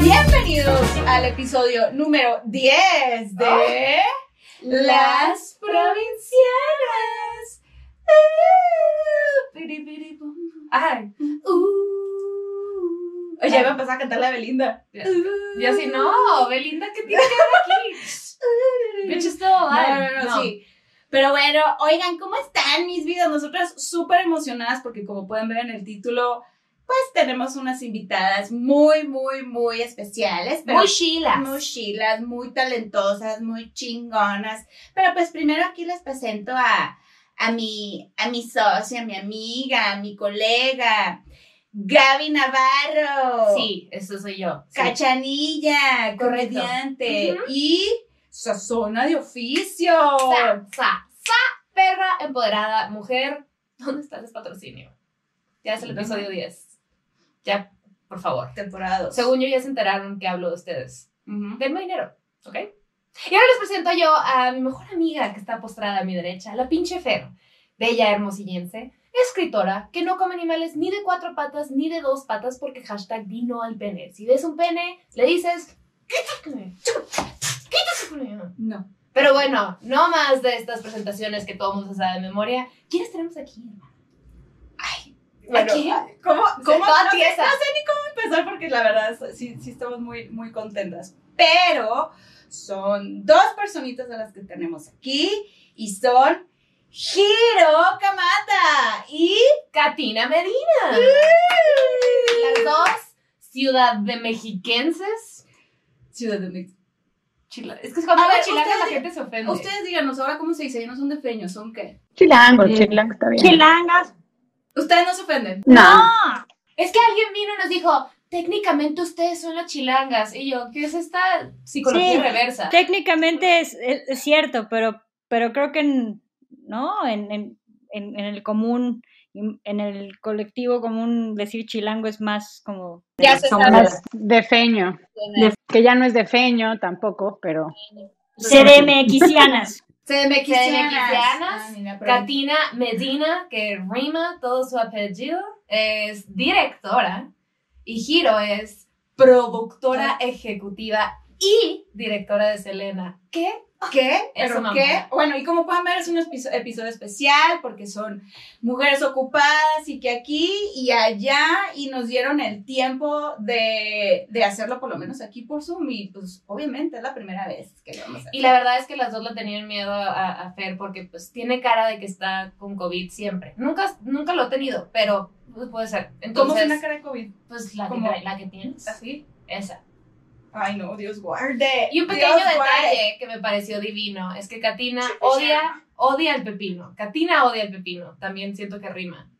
Bienvenidos al episodio número 10 de Las Provincianas. Uh, pum. Ay. Uh. Oye, iba a empezar a cantar la Belinda. Ya. Yo así, no, Belinda, ¿qué tiene que ver aquí? Bitch is still No, alive. no, no, sí. Pero bueno, oigan, ¿cómo están mis vidas? Nosotras súper emocionadas porque como pueden ver en el título, pues tenemos unas invitadas muy, muy, muy especiales. Pero Muy chilas. muy chilas, muy talentosas, muy chingonas. Pero pues primero aquí les presento a, a, mi, a mi socia, a mi amiga, a mi colega, Gaby Navarro. Sí, eso soy yo. Sí. Cachanilla, Correcto. comediante. Ujú. Y sazona de oficio. Sa, sa, sa, perra empoderada, mujer. ¿Dónde está el patrocinio? Ya es el episodio 10. Ya, por favor. Temporada dos. Según yo, ya se enteraron que hablo de ustedes. Ujú. Denme dinero, ¿ok? Y ahora les presento yo a mi mejor amiga que está postrada a mi derecha, la pinche Fer, bella hermosillense, escritora que no come animales ni de cuatro patas ni de dos patas porque hashtag di no al pene. Si ves un pene, le dices. No. Pero bueno, no más de estas presentaciones que todo el mundo sabe de memoria. ¿Quiénes tenemos aquí? Ay, Bueno, aquí, ¿cómo, cómo, no, sé, tiesa. no sé ni cómo empezar porque la verdad sí, sí estamos muy, muy contentas. Pero son dos personitas de las que tenemos aquí y son Hiro Kamata y Katina Medina. Las dos ciudad de mexiquenses. Ciudad de México. Chila- Es que cuando habla ver, chilanga la ustedes- gente se ofende. Ustedes díganos ahora cómo se dice, ya no son de feños, ¿son qué? Chilango, Sí. chilango está bien. Chilangas. Ustedes no se ofenden. No. Es que alguien vino y nos dijo, técnicamente ustedes son las chilangas. Y yo, ¿qué es esta psicología Sí. reversa? Técnicamente es, es- es cierto, pero, pero creo que en, ¿no? En, en, en, en el común, en el colectivo común, decir chilango es más como... Ya se sabe. más de feño. De- que ya no es de feño tampoco, pero CDMXianas. CDMXianas. CDMXianas, Ah, Katina Medina, que rima todo su apellido, es directora y Hiro es productora ejecutiva y directora de Selena. ¿Qué? ¿Qué? ¿Pero qué? Bueno, y como pueden ver, es un episo- episodio especial porque son mujeres ocupadas y que aquí y allá y nos dieron el tiempo de, de hacerlo por lo menos aquí por Zoom y pues obviamente es la primera vez que lo vamos a hacer. Y la verdad es que las dos le tenían miedo a, a Fer porque pues tiene cara de que está con COVID siempre. Nunca, nunca lo he tenido, pero pues, puede ser. ¿Cómo es una cara de COVID? pues la que, la que tienes. ¿Así? Esa. Ay, no, Dios guarde. Y un pequeño Dios guarde. detalle que me pareció divino es que Katina odia, odia el pepino. Katina odia el pepino. También siento que rima.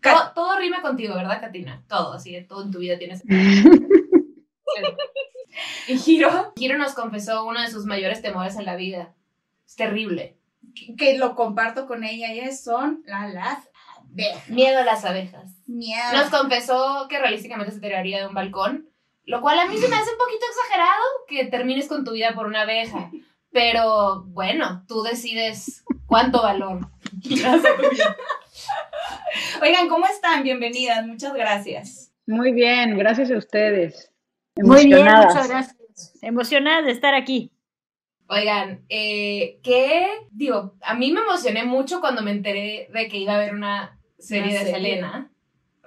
Todo, todo rima contigo, ¿verdad, Katina? Todo, así, todo en tu vida tienes. y Hiro, Hiro nos confesó uno de sus mayores temores en la vida. Es terrible. Que, que lo comparto con ella y es son la, las abejas. Miedo a las abejas. Miedo. Nos confesó que realísticamente se tiraría de un balcón, lo cual a mí se me hace un poquito exagerado que termines con tu vida por una abeja. Pero bueno, tú decides cuánto valor. Oigan, ¿cómo están? Bienvenidas, muchas gracias. muy bien, gracias a ustedes. Muy bien, Emocionadas. muchas gracias. Emocionada de estar aquí. Oigan, eh, que digo, a mí me emocioné mucho cuando me enteré de que iba a haber una serie Una de serie. Selena.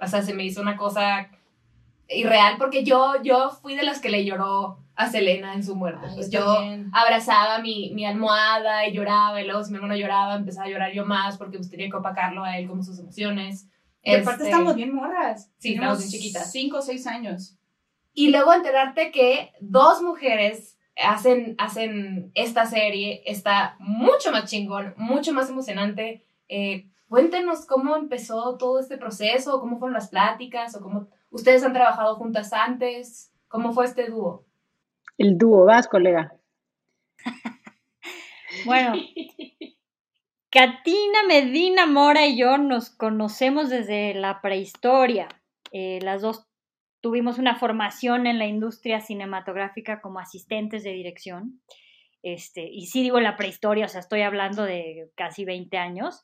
O sea, se me hizo una cosa irreal porque yo, yo fui de las que le lloró a Selena en su muerte. Ay, Pues yo también. abrazaba mi, mi almohada y lloraba, y luego si mi hermano lloraba, empezaba a llorar yo más porque pues tenía que opacarlo a él como sus emociones. Y aparte Este, estamos bien morras. Sí, estamos bien chiquitas. Cinco o seis años. Y luego enterarte que dos mujeres hacen, hacen esta serie, está mucho más chingón, mucho más emocionante. Eh, cuéntenos cómo empezó todo este proceso, cómo fueron las pláticas, o cómo ustedes han trabajado juntas antes, cómo fue este dúo. El dúo, vas, colega. Bueno, Katina Medina Mora y yo nos conocemos desde la prehistoria. Eh, las dos tuvimos una formación en la industria cinematográfica como asistentes de dirección. este, y sí digo la prehistoria, o sea, estoy hablando de casi 20 años.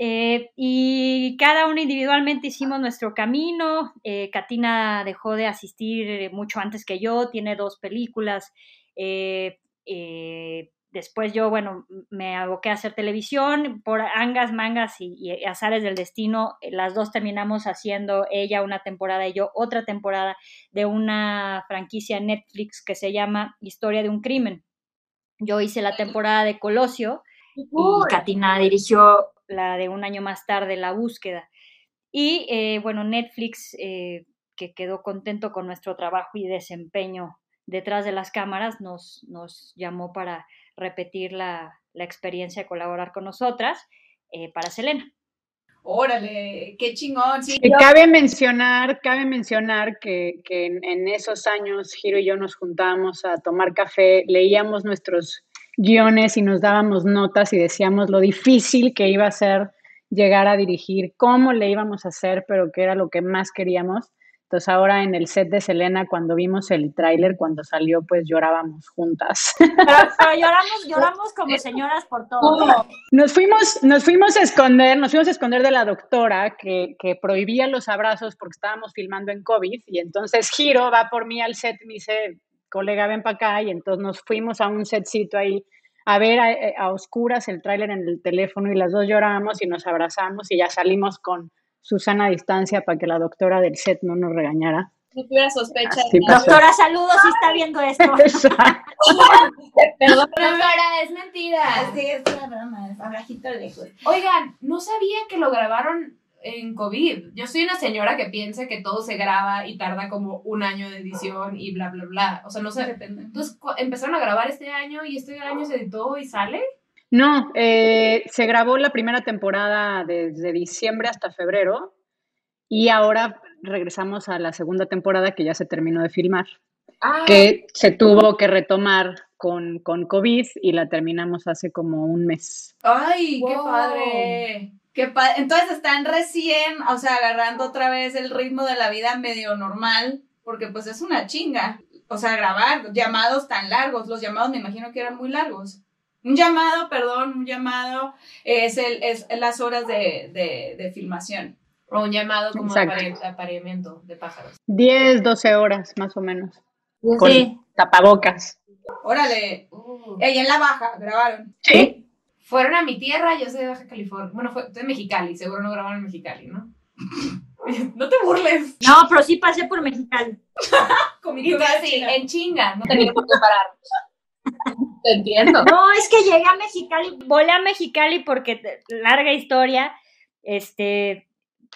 Eh, y cada uno individualmente hicimos nuestro camino. Eh, Katina dejó de asistir mucho antes que yo, tiene dos películas. Eh, después yo, bueno, me aboqué a hacer televisión por angas, mangas y, azares del destino. Las dos terminamos haciendo ella una temporada y yo otra temporada de una franquicia Netflix que se llama Historia de un crimen. Yo hice la temporada de Colosio y Katina dirigió la de un año más tarde, La búsqueda. Y eh, bueno, Netflix, eh, que quedó contento con nuestro trabajo y desempeño detrás de las cámaras, nos, nos llamó para repetir la, experiencia de colaborar con nosotras eh, para Selena. Órale, qué chingón. Sí, Cabe mencionar, cabe mencionar que, en, en, esos años Giro y yo nos juntábamos a tomar café, leíamos nuestros guiones y nos dábamos notas y decíamos lo difícil que iba a ser llegar a dirigir, cómo le íbamos a hacer, pero que era lo que más queríamos. Entonces ahora en el set de Selena, cuando vimos el tráiler, cuando salió, pues llorábamos juntas. Pero, lloramos, lloramos como señoras por todo. Nos fuimos, nos fuimos a esconder, nos fuimos a esconder de la doctora que, que prohibía los abrazos porque estábamos filmando en COVID y entonces Giro va por mí al set y me dice, colega, ven para acá, y entonces nos fuimos a un setcito ahí a ver a, oscuras el tráiler en el teléfono y las dos lloramos y nos abrazamos y ya salimos con Susana a distancia para que la doctora del set no nos regañara. No tuviera sospecha. Doctora, saludos si está viendo esto. Perdón, doctora, es mentira. Sí, es una broma, es abrajito lejos. Oigan, no sabía que lo grabaron en COVID. Yo soy una señora que piensa que todo se graba y tarda como un año de edición y bla, bla, bla. O sea, no sé. Depende. Entonces, ¿empezaron a grabar este año y este año se editó y sale? No, eh, se grabó la primera temporada desde diciembre hasta febrero y ahora regresamos a la segunda temporada que ya se terminó de filmar. Ah. Que se tuvo que retomar con, con COVID y la terminamos hace como un mes. ¡Ay, qué padre! Entonces están recién, o sea, agarrando otra vez el ritmo de la vida medio normal, porque pues es una chinga. O sea, grabar llamados tan largos, los llamados me imagino que eran muy largos. Un llamado, perdón, un llamado es, el, es las horas de, filmación. O un llamado como apareamiento de pájaros. 10, 12 horas más o menos. Con tapabocas. Órale. Uh. Y en la baja grabaron. Sí. Fueron a mi tierra, yo soy de Baja California. Bueno, fue de Mexicali, seguro no grabaron en Mexicali, ¿no? no te burles. No, pero sí pasé por Mexicali. y así, en chinga, no tenía por qué parar. Te entiendo. No, es que llegué a Mexicali. Volé a Mexicali porque, larga historia, este,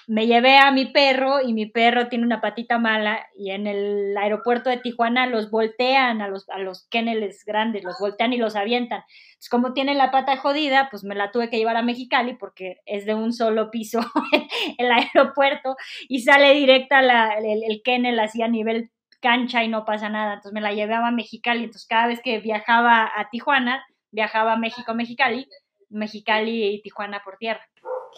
me llevé a mi perro y mi perro tiene una patita mala y en el aeropuerto de Tijuana los voltean a los, a los kenneles grandes, los voltean y los avientan. Entonces, como tiene la pata jodida, pues me la tuve que llevar a Mexicali porque es de un solo piso el aeropuerto y sale directa la, el, el kennel así a nivel cancha y no pasa nada. Entonces me la llevé a Mexicali. Entonces cada vez que viajaba a Tijuana, viajaba a México, Mexicali, Mexicali y Tijuana por tierra.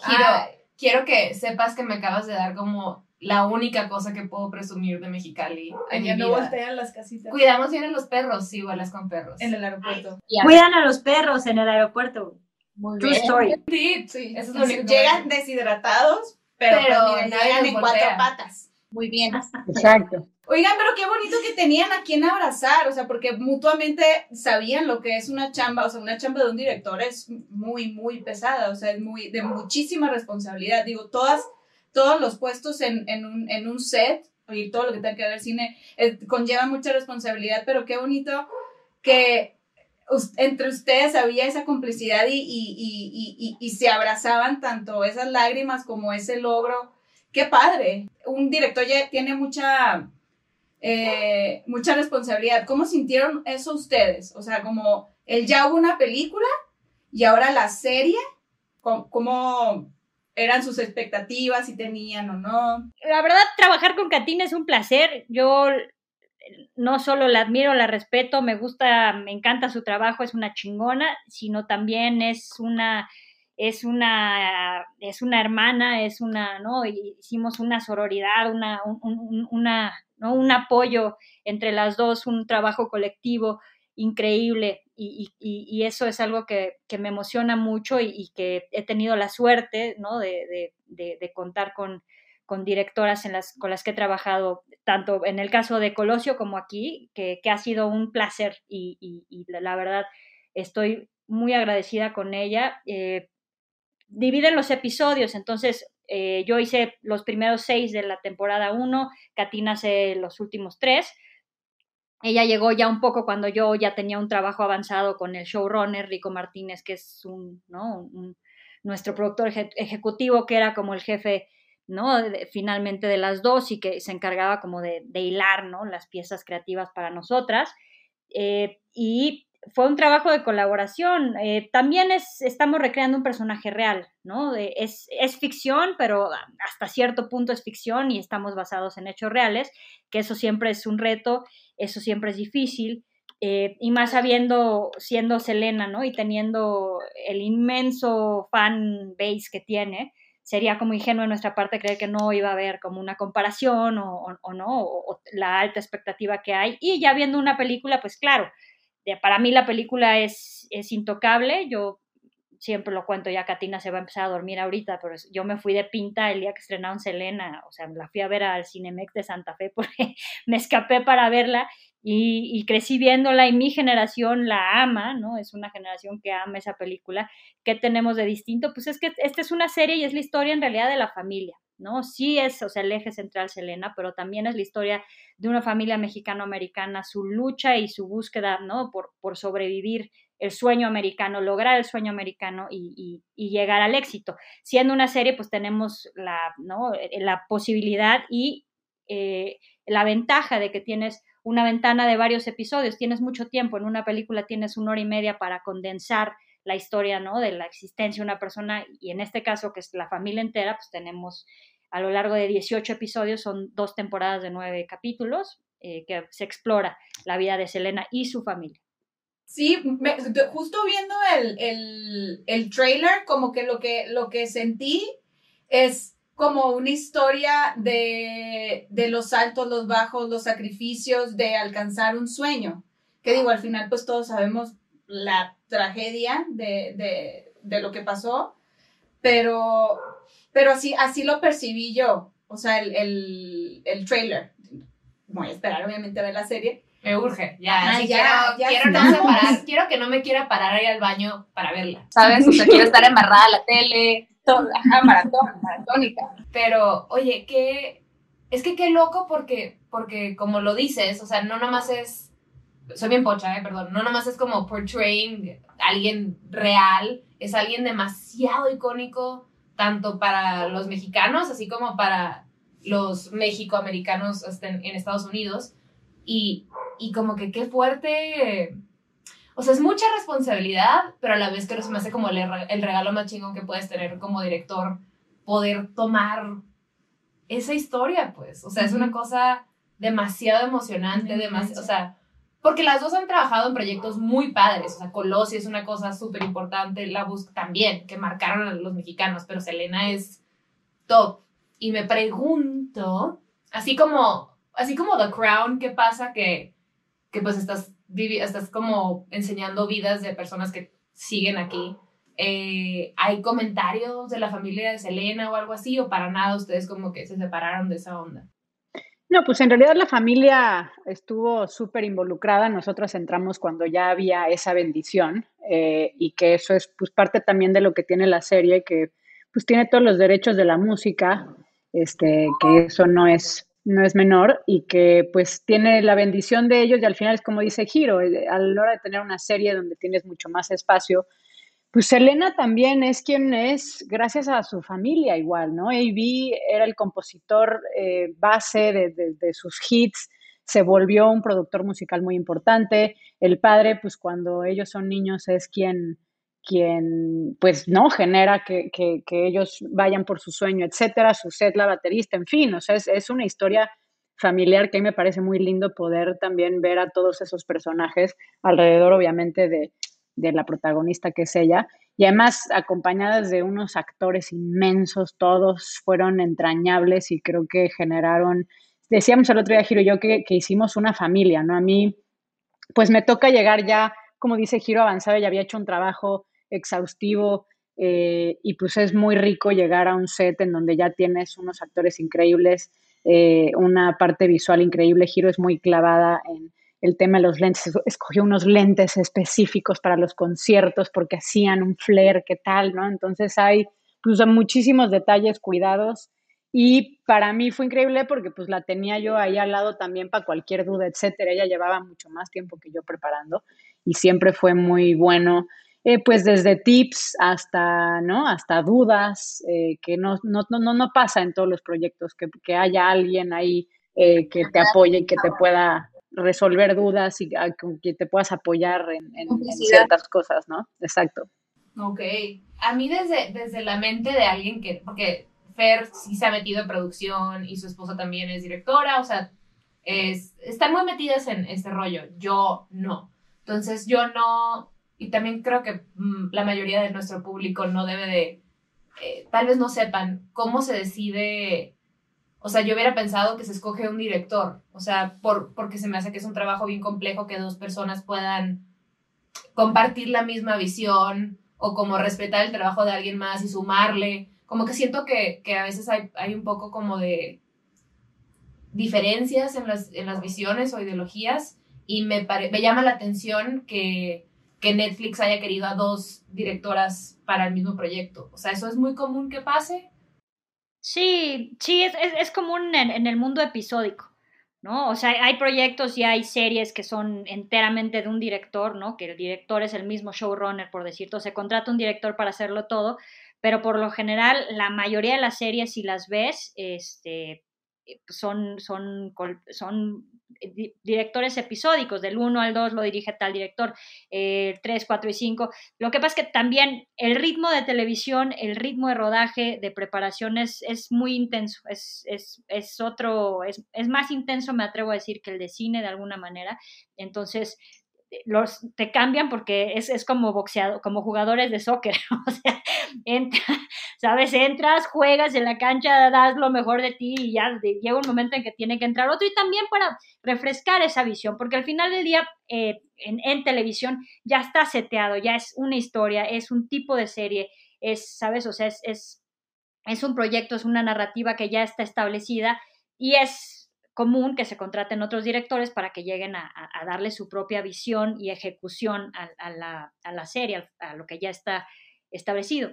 Giro, quiero que sepas que me acabas de dar como la única cosa que puedo presumir de Mexicali. Allá no voltean las casitas. Cuidamos bien a los perros, sí, vuelas con perros. En el aeropuerto. Cuidan a los perros en el aeropuerto. Muy True story. Sí, sí. Eso es lo único. Llegan deshidratados, pero, pues, llegan en cuatro patas. Muy bien. Exacto. Oigan, pero qué bonito que tenían a quien abrazar, o sea, porque mutuamente sabían lo que es una chamba, o sea, una chamba de un director es muy, muy pesada, o sea, es muy, de muchísima responsabilidad. Digo, todas, todos los puestos en, en, un, en un set y todo lo que tenga que ver cine eh, conlleva mucha responsabilidad, pero qué bonito que entre ustedes había esa complicidad y, y, y, y, se abrazaban tanto esas lágrimas como ese logro. Qué padre. Un director ya tiene mucha eh, mucha responsabilidad. ¿Cómo sintieron eso ustedes? O sea, como él ya hubo una película y ahora la serie, ¿cómo, eran sus expectativas, si tenían o no? La verdad, trabajar con Katina es un placer. Yo no solo la admiro, la respeto, me gusta, me encanta su trabajo, es una chingona, sino también es una es una, es una hermana, es una, ¿no? Hicimos una sororidad, una, una ¿no? un apoyo entre las dos, un trabajo colectivo. increíble y, eso es algo que, me emociona mucho y, que he tenido la suerte de, contar con, con directoras en las, con las que he trabajado, tanto en el caso de Colosio como aquí, que, ha sido un placer y, la verdad estoy muy agradecida con ella. Eh, dividen los episodios, entonces eh, yo hice los primeros seis de la temporada uno, Katina hace los últimos tres ella llegó ya un poco cuando yo ya tenía un trabajo avanzado con el showrunner Rico Martínez, que es un, ¿no? nuestro productor ejecutivo, que era como el jefe, ¿no? finalmente de las dos y que se encargaba como de, hilar, ¿no? Las piezas creativas para nosotras. Eh, y fue un trabajo de colaboración. Eh, también es, estamos recreando un personaje real, ¿no? es, es, ficción, pero hasta cierto punto es ficción y estamos basados en hechos reales, que eso siempre es un reto eso siempre es difícil. Eh, y más sabiendo, siendo Selena, ¿no? Y teniendo el inmenso fan base que tiene, sería como ingenuo de nuestra parte creer que no iba a haber como una comparación o, no, o, la alta expectativa que hay. Y ya viendo una película, pues claro, para mí la película es, es intocable. Yo siempre lo cuento, ya Katina se va a empezar a dormir ahorita, pero yo me fui de pinta el día que estrenaron Selena, o sea, la fui a ver al Cinemex de Santa Fe porque me escapé para verla y, crecí viéndola y mi generación la ama, ¿no? Es una generación que ama esa película. ¿Qué tenemos de distinto? Pues es que esta es una serie y es la historia en realidad de la familia, ¿no? Sí es, o sea, el eje central Selena, pero también es la historia de una familia mexicano-americana, su lucha y su búsqueda, ¿no? Por, por sobrevivir el sueño americano, lograr el sueño americano y, llegar al éxito. Siendo una serie, pues tenemos la, ¿no? Eh, la posibilidad y eh, la ventaja de que tienes una ventana de varios episodios, tienes mucho tiempo, en una película tienes una hora y media para condensar la historia, ¿no? De la existencia de una persona y en este caso, que es la familia entera, pues tenemos a lo largo de 18 episodios, son dos temporadas de nueve capítulos, eh, que se explora la vida de Selena y su familia. Sí, justo viendo el, el, trailer, como que lo, que lo que sentí es como una historia de, los altos, los bajos, los sacrificios de alcanzar un sueño. Que digo, al final pues todos sabemos la tragedia de, lo que pasó, pero, pero así, así lo percibí yo, o sea, el, el, el trailer. Voy a esperar obviamente a ver la serie, me urge, ya, ya, quiero, quiero no separar, quiero que no me quiera parar ahí al baño para verla. ¿Sabes? O sea, quiero estar embarrada a la tele, toda, maratón, maratónica. Pero, oye, qué, es que qué loco porque, porque como lo dices, o sea, no nomás es, soy bien pocha, eh, perdón, no nomás es como portraying a alguien real, es alguien demasiado icónico, tanto para los mexicanos, así como para los mexicoamericanos este, en Estados Unidos. Y, y como que qué fuerte. O sea, es mucha responsabilidad, pero a la vez que se me hace como el, el regalo más chingón que puedes tener como director, poder tomar esa historia, pues. O sea, es una cosa demasiado emocionante, demasiado, o sea, porque las dos han trabajado en proyectos muy padres, o sea, Colossi es una cosa súper importante, La Bus también, que marcaron a los mexicanos, pero Selena es top. Y me pregunto, así como, así como The Crown, ¿qué pasa que que pues estás, estás como enseñando vidas de personas que siguen aquí. Eh, ¿Hay comentarios de la familia de Selena o algo así? ¿O para nada ustedes como que se separaron de esa onda? No, pues en realidad la familia estuvo súper involucrada. Nosotros entramos cuando ya había esa bendición eh, y que eso es pues parte también de lo que tiene la serie, que pues tiene todos los derechos de la música, este, que eso no es no es menor y que pues tiene la bendición de ellos y al final es como dice Giro, eh, a la hora de tener una serie donde tienes mucho más espacio, pues Selena también es quien es gracias a su familia igual, ¿no? A.B. era el compositor eh, base de, sus hits, se volvió un productor musical muy importante, el padre pues cuando ellos son niños es quien quien pues no genera que, ellos vayan por su sueño, etcétera, su set, la baterista, en fin, o sea, es, una historia familiar que a mí me parece muy lindo poder también ver a todos esos personajes alrededor, obviamente, de, de la protagonista que es ella, y además acompañadas de unos actores inmensos, todos fueron entrañables y creo que generaron, decíamos el otro día, Giro yo, que, que hicimos una familia, ¿no? A mí pues me toca llegar ya, como dice Giro Avanzado, ya había hecho un trabajo exhaustivo eh, y pues es muy rico llegar a un set en donde ya tienes unos actores increíbles, eh, una parte visual increíble. Giro es muy clavada en el tema de los lentes. Escogió unos lentes específicos para los conciertos porque hacían un flair, ¿qué tal? ¿no? Entonces hay pues, muchísimos detalles cuidados y para mí fue increíble porque pues la tenía yo ahí al lado también para cualquier duda, etcétera. Ella llevaba mucho más tiempo que yo preparando y siempre fue muy bueno. Eh, pues desde tips hasta, ¿no? Hasta dudas, eh, que no, no, no, no pasa en todos los proyectos, que, que haya alguien ahí eh, que te apoye y que te pueda resolver dudas y que te puedas apoyar en, en, ciertas cosas, ¿no? Exacto. Ok. A mí desde, desde la mente de alguien que, porque Fer sí se ha metido en producción y su esposa también es directora, o sea, es, están muy metidas en este rollo, yo no. Entonces yo no, y también creo que mm, la mayoría de nuestro público no debe de, eh, tal vez no sepan cómo se decide, o sea, yo hubiera pensado que se escoge un director, o sea, por, porque se me hace que es un trabajo bien complejo que dos personas puedan compartir la misma visión o como respetar el trabajo de alguien más y sumarle. Como que siento que, a veces hay, hay, un poco como de diferencias en las, en las visiones o ideologías y me, me llama la atención que, que Netflix haya querido a dos directoras para el mismo proyecto. O sea, ¿eso es muy común que pase? Sí, sí, es, es, común en, en, el mundo episódico, ¿no? O sea, hay proyectos y hay series que son enteramente de un director, ¿no? Que el director es el mismo showrunner, por decirlo. Se contrata un director para hacerlo todo, pero por lo general la mayoría de las series, si las ves, este, son, son, son directores episódicos, del 1 al 2 lo dirige tal director, eh, 3, 4 y 5. Lo que pasa es que también el ritmo de televisión, el ritmo de rodaje, de preparación es, muy intenso, es, es, es otro, es, más intenso, me atrevo a decir, que el de cine de alguna manera. Entonces, los, te cambian porque es, es como boxeado, como jugadores de soccer, o sea, entra, sabes, entras, juegas en la cancha, das lo mejor de ti y ya llega un momento en que tiene que entrar otro y también para refrescar esa visión, porque al final del día eh, en, televisión ya está seteado, ya es una historia, es un tipo de serie, es, sabes, o sea, es, es, es un proyecto, es una narrativa que ya está establecida y es común que se contraten otros directores para que lleguen a, darle su propia visión y ejecución a, la, serie, a, lo que ya está establecido.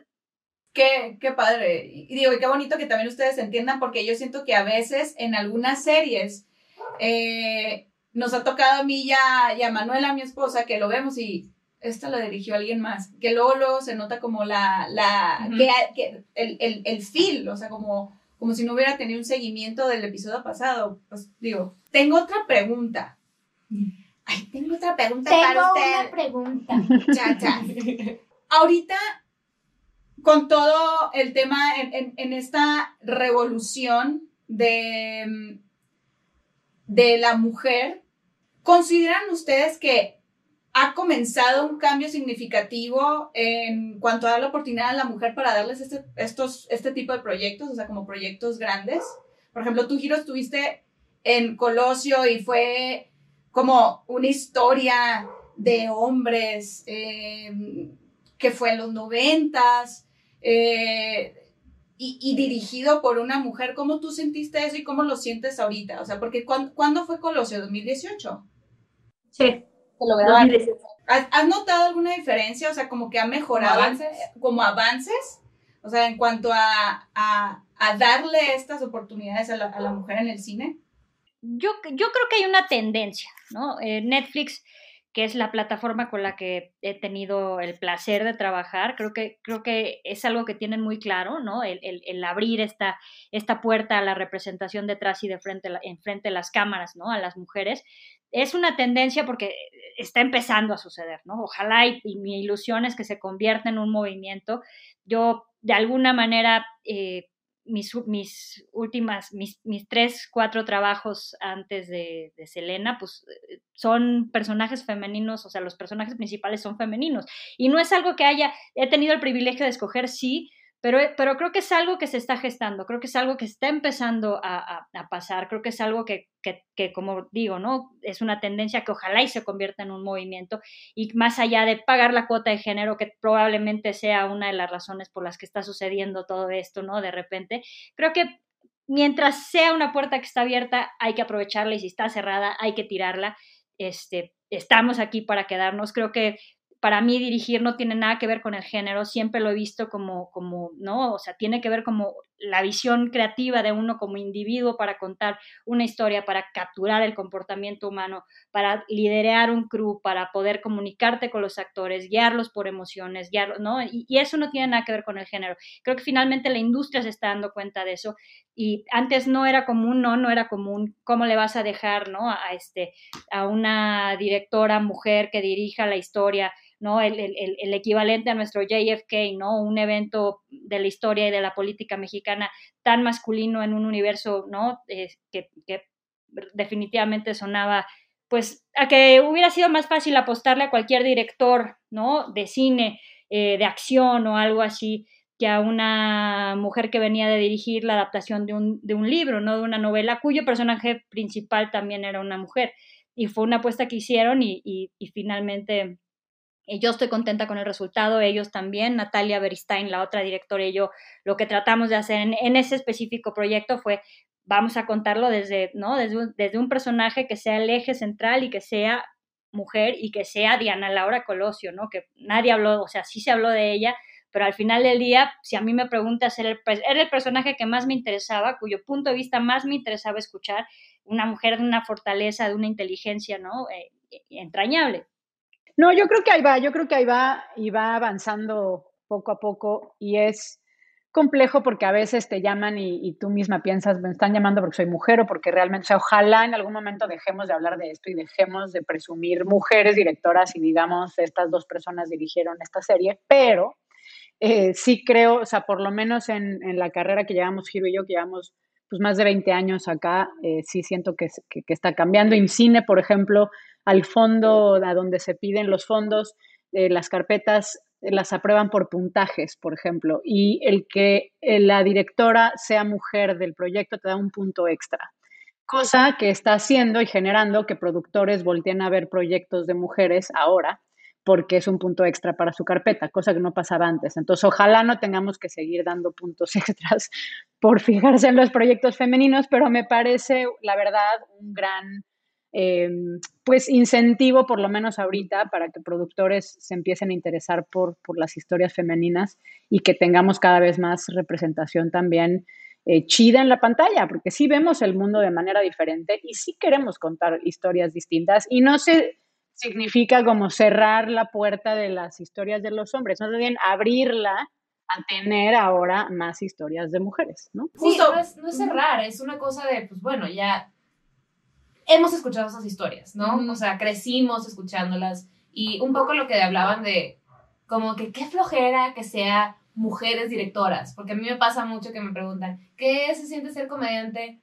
Qué, qué padre. Y digo, y qué bonito que también ustedes entiendan, porque yo siento que a veces en algunas series eh, nos ha tocado a mí ya, y a Manuela, mi esposa, que lo vemos y esta la dirigió alguien más, que luego, luego se nota como la, la, que, el, el, el feel, o sea, como como si no hubiera tenido un seguimiento del episodio pasado. Pues digo, tengo otra pregunta. Ay, tengo otra pregunta para usted. Tengo una pregunta. Cha, Ahorita, con todo el tema, en, en, esta revolución de, de la mujer, ¿consideran ustedes que ha comenzado un cambio significativo en cuanto a dar la oportunidad a la mujer para darles este, estos, este tipo de proyectos, o sea, como proyectos grandes. Por ejemplo, tú, Giro, estuviste en Colosio y fue como una historia de hombres em, que fue en los noventas eh, y, dirigido por una mujer. ¿Cómo tú sentiste eso y cómo lo sientes ahorita? O sea, porque ¿cuándo, fue Colosio? ¿2018? Sí. ¿Has, notado alguna diferencia? O sea, como que ha mejorado. avances? Como avances. O sea, en cuanto a, a, darle estas oportunidades a la, a la, mujer en el cine. Yo, yo creo que hay una tendencia, ¿no? Eh, Netflix, que es la plataforma con la que he tenido el placer de trabajar, creo que, creo que es algo que tienen muy claro, ¿no? El, el, el abrir esta, esta puerta a la representación detrás y de frente, en frente de las cámaras, ¿no? A las mujeres es una tendencia porque está empezando a suceder, ¿no? Ojalá y, mi ilusión es que se convierta en un movimiento. Yo, de alguna manera, eh, mis, mis, últimas, mis, mis, tres, cuatro trabajos antes de, de, Selena, pues eh, son personajes femeninos, o sea, los personajes principales son femeninos. Y no es algo que haya, he tenido el privilegio de escoger, sí, Pero, pero creo que es algo que se está gestando, creo que es algo que está empezando a, a, pasar, creo que es algo que, que, que, como digo, ¿no? Es una tendencia que ojalá y se convierta en un movimiento y más allá de pagar la cuota de género, que probablemente sea una de las razones por las que está sucediendo todo esto, ¿no? De repente, creo que mientras sea una puerta que está abierta, hay que aprovecharla y si está cerrada, hay que tirarla. Este, estamos aquí para quedarnos. Creo que para mí dirigir no tiene nada que ver con el género, siempre lo he visto como, como, ¿no? O sea, tiene que ver como la visión creativa de uno como individuo para contar una historia, para capturar el comportamiento humano, para liderar un crew, para poder comunicarte con los actores, guiarlos por emociones, guiarlos, ¿no? Y, eso no tiene nada que ver con el género. Creo que finalmente la industria se está dando cuenta de eso y antes no era común, no, no era común. ¿Cómo le vas a dejar, ¿no? A, este, a una directora mujer que dirija la historia ¿no? El, equivalente a nuestro JFK, ¿no? Un evento de la historia y de la política mexicana tan masculino en un universo, ¿no? que, que, definitivamente sonaba, pues, a que hubiera sido más fácil apostarle a cualquier director, ¿no? De cine, eh, de acción o algo así, que a una mujer que venía de dirigir la adaptación de un, libro, ¿no? De una novela cuyo personaje principal también era una mujer. Y fue una apuesta que hicieron y finalmente yo estoy contenta con el resultado, ellos también, Natalia Beristain, la otra directora y yo, lo que tratamos de hacer en, ese específico proyecto fue, vamos a contarlo desde, ¿no? Desde un, desde un, personaje que sea el eje central y que sea mujer y que sea Diana Laura Colosio, ¿no? Que nadie habló, o sea, sí se habló de ella, pero al final del día, si a mí me preguntas, era el, era el personaje que más me interesaba, cuyo punto de vista más me interesaba escuchar, una mujer de una fortaleza, de una inteligencia, ¿no? Eh, entrañable. No, yo creo que ahí va, yo creo que ahí va y va avanzando poco a poco y es complejo porque a veces te llaman y, tú misma piensas, me están llamando porque soy mujer o porque realmente, o sea, ojalá en algún momento dejemos de hablar de esto y dejemos de presumir mujeres directoras y digamos, estas dos personas dirigieron esta serie, pero eh, sí creo, o sea, por lo menos en, la carrera que llevamos Giro y yo, que llevamos pues más de 20 años acá, eh, sí siento que, que, que está cambiando. En cine, por ejemplo, al fondo a donde se piden los fondos, eh, las carpetas eh, las aprueban por puntajes, por ejemplo, y el que eh, la directora sea mujer del proyecto te da un punto extra, cosa que está haciendo y generando que productores volteen a ver proyectos de mujeres ahora porque es un punto extra para su carpeta, cosa que no pasaba antes. Entonces, ojalá no tengamos que seguir dando puntos extras por fijarse en los proyectos femeninos, pero me parece, la verdad, un gran Em, pues incentivo, por lo menos ahorita, para que productores se empiecen a interesar por, por las historias femeninas y que tengamos cada vez más representación también eh, chida en la pantalla, porque sí vemos el mundo de manera diferente y sí queremos contar historias distintas y no se significa como cerrar la puerta de las historias de los hombres, más bien abrirla a tener ahora más historias de mujeres, ¿no? Sí, no es, no es cerrar, es una cosa de, pues bueno, ya hemos escuchado esas historias, ¿no? O sea, crecimos escuchándolas y un poco lo que hablaban de como que qué flojera que sea mujeres directoras, porque a mí me pasa mucho que me preguntan, ¿qué se siente ser comediante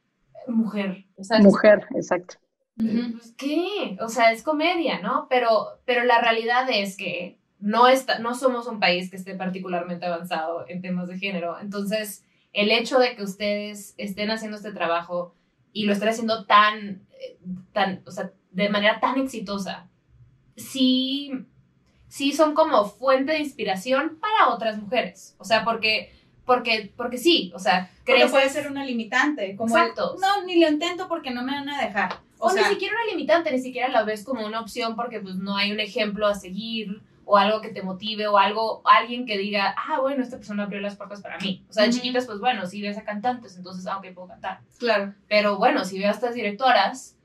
mujer? Mujer, exacto. Pues, ¿Qué? O sea, es comedia, ¿no? Pero, pero la realidad es que no, está, no somos un país que esté particularmente avanzado en temas de género. Entonces, el hecho de que ustedes estén haciendo este trabajo y lo estén haciendo tan, tan, o sea, de manera tan exitosa, sí, sí son como fuente de inspiración para otras mujeres. O sea, porque, porque, porque sí, o sea, crees... puede ser una limitante. Como Exacto. no, ni lo intento porque no me van a dejar. O, ni siquiera una limitante, ni siquiera la ves como una opción porque pues no hay un ejemplo a seguir o algo que te motive o algo, alguien que diga, ah, bueno, esta persona abrió las puertas para mí. O sea, de chiquitas, pues bueno, si ves a cantantes, entonces, ah, ok, puedo cantar. Claro. Pero bueno, si veo a estas directoras,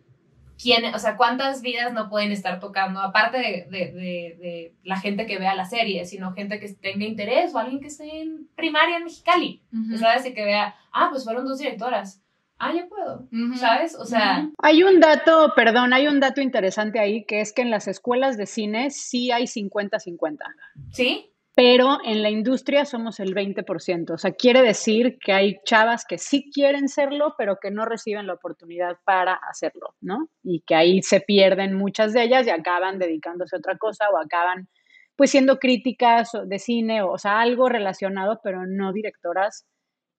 ¿quién, o sea, cuántas vidas no pueden estar tocando, aparte de, de, de, la gente que vea la serie, sino gente que tenga interés o alguien que esté en primaria en Mexicali, ¿sabes? Y que vea, ah, pues fueron dos directoras ah, ya puedo, ¿sabes? O sea... Hay un dato, perdón, hay un dato interesante ahí, que es que en las escuelas de cine sí hay 50-50. ¿Sí? Pero en la industria somos el 20%. O sea, quiere decir que hay chavas que sí quieren serlo, pero que no reciben la oportunidad para hacerlo, ¿no? Y que ahí se pierden muchas de ellas y acaban dedicándose a otra cosa o acaban pues siendo críticas de cine, o, o sea, algo relacionado, pero no directoras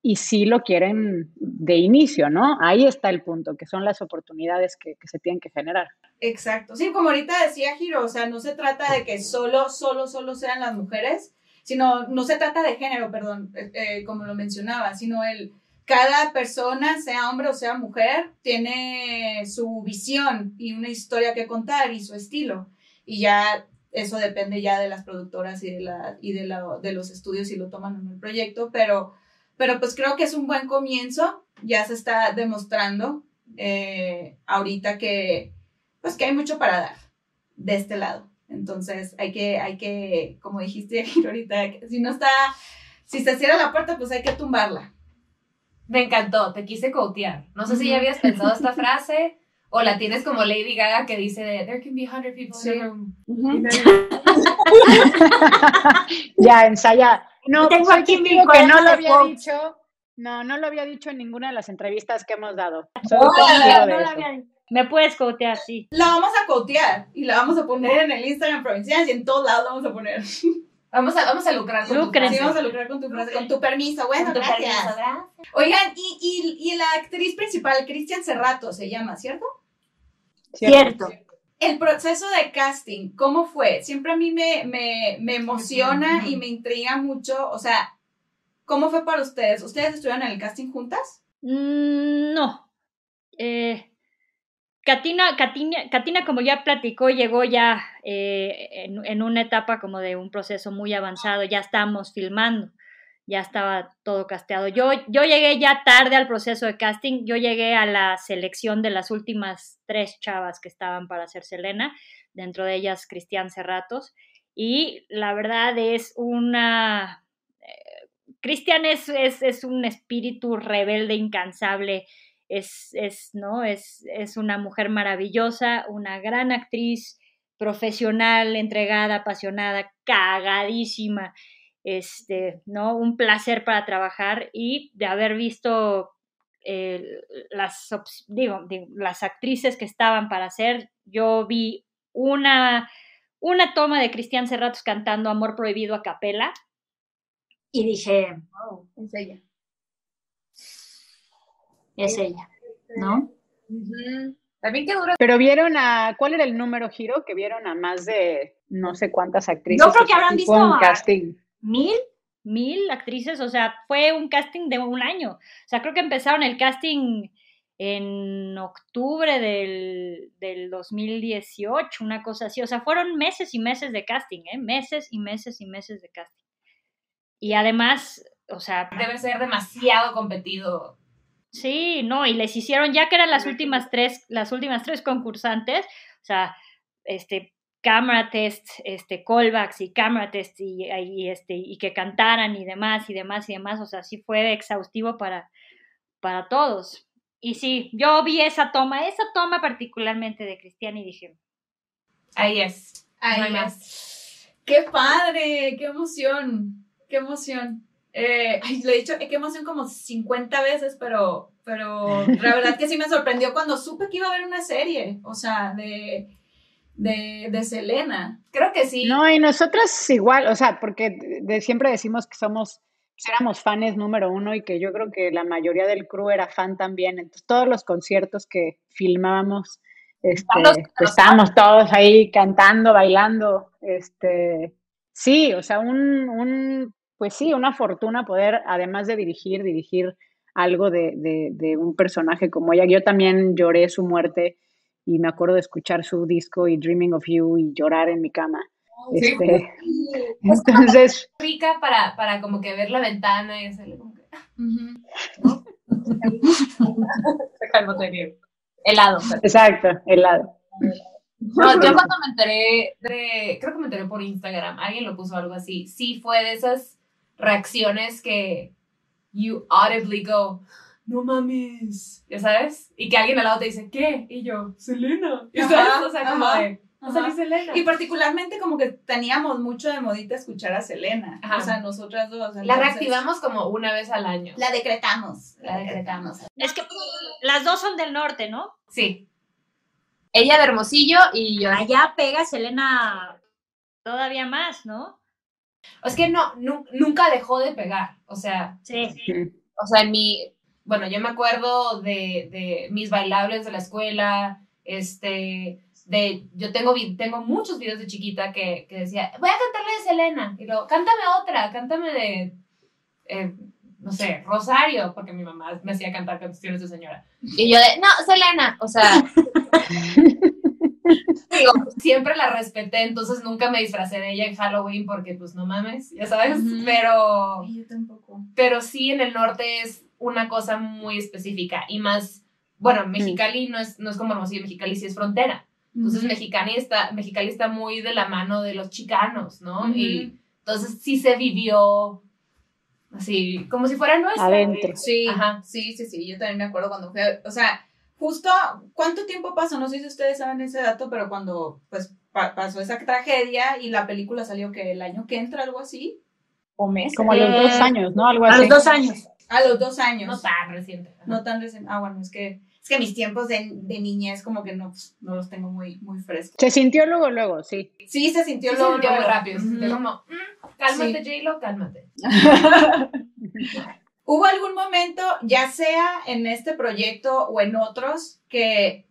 y sí lo quieren de inicio, ¿no? Ahí está el punto, que son las oportunidades que, se tienen que generar. Exacto. Sí, como ahorita decía Giro, o sea, no se trata de que solo, solo, solo sean las mujeres, sino, no se trata de género, perdón, eh, eh, como lo mencionaba, sino el, cada persona, sea hombre o sea mujer, tiene su visión y una historia que contar y su estilo. Y ya eso depende ya de las productoras y de, la, y de, los estudios si lo toman en el proyecto, pero pero pues creo que es un buen comienzo, ya se está demostrando eh, ahorita que, pues que hay mucho para dar de este lado. Entonces hay que, hay que, como dijiste ahorita, si no está, si se cierra la puerta, pues hay que tumbarla. Me encantó, te quise cotear. No sé si ya habías pensado esta frase o la tienes como Lady Gaga que dice there can be 100 people in a room. ya, ensaya. No, Tengo aquí mi que no lo había dicho. No, no lo había dicho en ninguna de las entrevistas que hemos dado. Soy No, testigo no de lo eso. había dicho. Me puedes cotear, sí. La vamos a cotear y la vamos a poner en el Instagram Provincial y en todos lados la vamos a poner. Vamos a, vamos a lucrar con tu Lucren. frase. vamos a lucrar con tu frase, con tu permiso. Bueno, Con tu gracias. permiso, gracias. Oigan, y, y, y la actriz principal, Cristian Cerrato, se llama, ¿cierto? Cierto. El proceso de casting, ¿cómo fue? Siempre a mí me, me, me emociona y me intriga mucho. O sea, ¿cómo fue para ustedes? ¿Ustedes estuvieron en el casting juntas? Mm, no. Eh, Katina, Katina, Katina, como ya platicó, llegó ya eh, en, en una etapa como de un proceso muy avanzado, ya estábamos filmando, ya estaba todo casteado. Yo, yo llegué ya tarde al proceso de casting, yo llegué a la selección de las últimas tres chavas que estaban para ser Selena, dentro de ellas Cristian Cerratos, y la verdad es una... eh, Cristian es, es, es un espíritu rebelde, incansable, es, es, ¿no? es, es una mujer maravillosa, una gran actriz, profesional, entregada, apasionada, cagadísima, este, ¿no? Un placer para trabajar y de haber visto eh, las, digo, digo, las actrices que estaban para hacer, yo vi una, una toma de Cristian Serratos cantando Amor Prohibido a capela y dije, Wow, es ella. es ella, ¿no? También qué duro. Pero vieron a, ¿cuál era el número giro? Que vieron a más de no sé cuántas actrices. Yo creo que habrán visto un a- casting. Mil, mil actrices, o sea, fue un casting de un año. O sea, creo que empezaron el casting en octubre del, del 2018, una cosa así. O sea, fueron meses y meses de casting, ¿eh? Meses y meses y meses de casting. Y además, o sea, Debe ser demasiado competido. Sí, no, y les hicieron, ya que eran las últimas tres, las últimas tres concursantes, o sea, este, cámara test, este, callbacks y cámara test y, y, este, y que cantaran y demás y demás y demás, o sea, sí fue exhaustivo para, para todos. Y sí, yo vi esa toma, esa toma particularmente de Cristian y dije, Ahí es. Ahí no hay es. más. ¡Qué padre! ¡Qué emoción! ¡Qué emoción! Eh, ay, lo he dicho, eh, qué emoción como 50 veces, pero, pero la verdad que sí me sorprendió cuando supe que iba a haber una serie, o sea, de, de, de Selena. Creo que sí. No, y nosotras igual, o sea, porque de, de- siempre decimos que somos, pues, éramos fans número uno y que yo creo que la mayoría del crew era fan también. Entonces, todos los conciertos que filmábamos, este, Los- pues, estábamos todos ahí cantando, bailando. Este, sí, o sea, un, un, pues sí, una fortuna poder, además de dirigir, dirigir algo de, de, de un personaje como ella. Yo también lloré su muerte y me acuerdo de escuchar su disco y Dreaming of You y llorar en mi cama. Sí. Este, entonces, rica para, para como que ver la ventana y hacerle como que. Helado. exacto, helado. No, yo cuando me enteré de, creo que me enteré por Instagram, alguien lo puso algo así, sí fue de esas reacciones que you audibly go, no mames, ya sabes, y que alguien al lado te dice, ¿qué? Y yo, Selena, ¿ya sabes? O sea, como ajá, de, "Va a salir ajá. Selena. Y particularmente como que teníamos mucho de modita escuchar a Selena, Ajá. o sea, nosotras dos. La reactivamos como una vez al año. La decretamos. La decretamos. es que las dos son del norte, ¿no? Sí, Ella de Hermosillo y yo. Allá pega Selena todavía más, ¿no? Es que no, nu- nunca dejó de pegar. O sea, Sí. O sea, en mi, bueno, yo me acuerdo de, de mis bailables de la escuela, este, de, yo tengo, vi- tengo muchos videos de chiquita que, que decía, voy a cantarle de Selena, y luego, cántame otra, cántame de, eh, no sé, Rosario, porque mi mamá me hacía cantar canciones de señora. y yo de, no, Selena, o sea, Digo, siempre la respeté, entonces nunca me disfracé de ella en Halloween porque, pues, no mames, ya sabes, Ujú. pero... Ay, yo tampoco. pero sí en el norte es una cosa muy específica y más, bueno, Mexicali no es, no es como Hermosillo, Mexicali sí es frontera. Entonces Mexicali está, Mexicali está muy de la mano de los chicanos, ¿no? Y entonces sí se vivió así, como si fuera nuestra. Adentro. Sí, Ajá. sí, sí, sí. Yo también me acuerdo cuando fui, a- o sea, justo, ¿cuánto tiempo pasó? No sé si ustedes saben ese dato, pero cuando, pues, pa- pasó esa tragedia y la película salió que el año que entra, algo así. o meses. Como a los dos años, ¿no? Algo A así. los dos años. A los dos años. No tan reciente. Ajá. No tan recién. Ah, bueno, es que, es que mis tiempos de, de niñez como que no, pues, no los tengo muy, muy frescos. Se sintió luego, luego, sí. Sí, se sintió Sí, se luego, sintió muy luego. rápido. se sintió como, mm, cálmate, J-Lo, cálmate. ¿Hubo algún momento, ya sea en este proyecto o en otros, que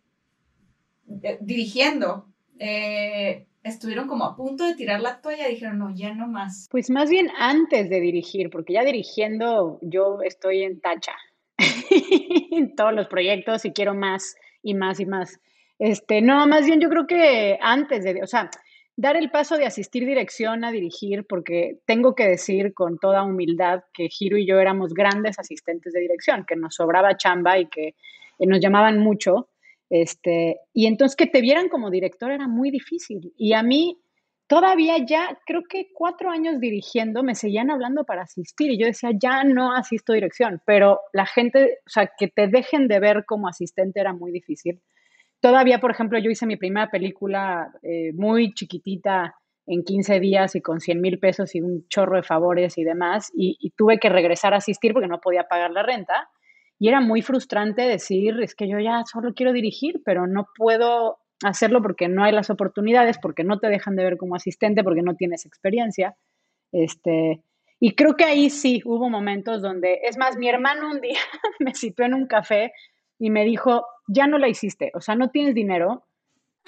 eh, dirigiendo eh, estuvieron como a punto de tirar la toalla dijeron, no, ya no más? Pues más bien antes de dirigir, porque ya dirigiendo yo estoy en tacha en todos los proyectos y quiero más y más y más. Este, no, más bien yo creo que antes de, o sea, dar el paso de asistir dirección a dirigir, porque tengo que decir con toda humildad que Giro y yo éramos grandes asistentes de dirección, que nos sobraba chamba y que nos llamaban mucho. Este, y entonces que te vieran como director era muy difícil. Y a mí todavía ya, creo que cuatro años dirigiendo, me seguían hablando para asistir y yo decía, ya no asisto dirección, pero la gente, o sea, que te dejen de ver como asistente era muy difícil. Todavía, por ejemplo, yo hice mi primera película eh, muy chiquitita en 15 días y con 100 mil pesos y un chorro de favores y demás, y, y tuve que regresar a asistir porque no podía pagar la renta. Y era muy frustrante decir, es que yo ya solo quiero dirigir, pero no puedo hacerlo porque no hay las oportunidades, porque no te dejan de ver como asistente, porque no tienes experiencia. Este, y creo que ahí sí hubo momentos donde, es más, mi hermano un día me citó en un café y me dijo, ya no la hiciste, o sea, no tienes dinero,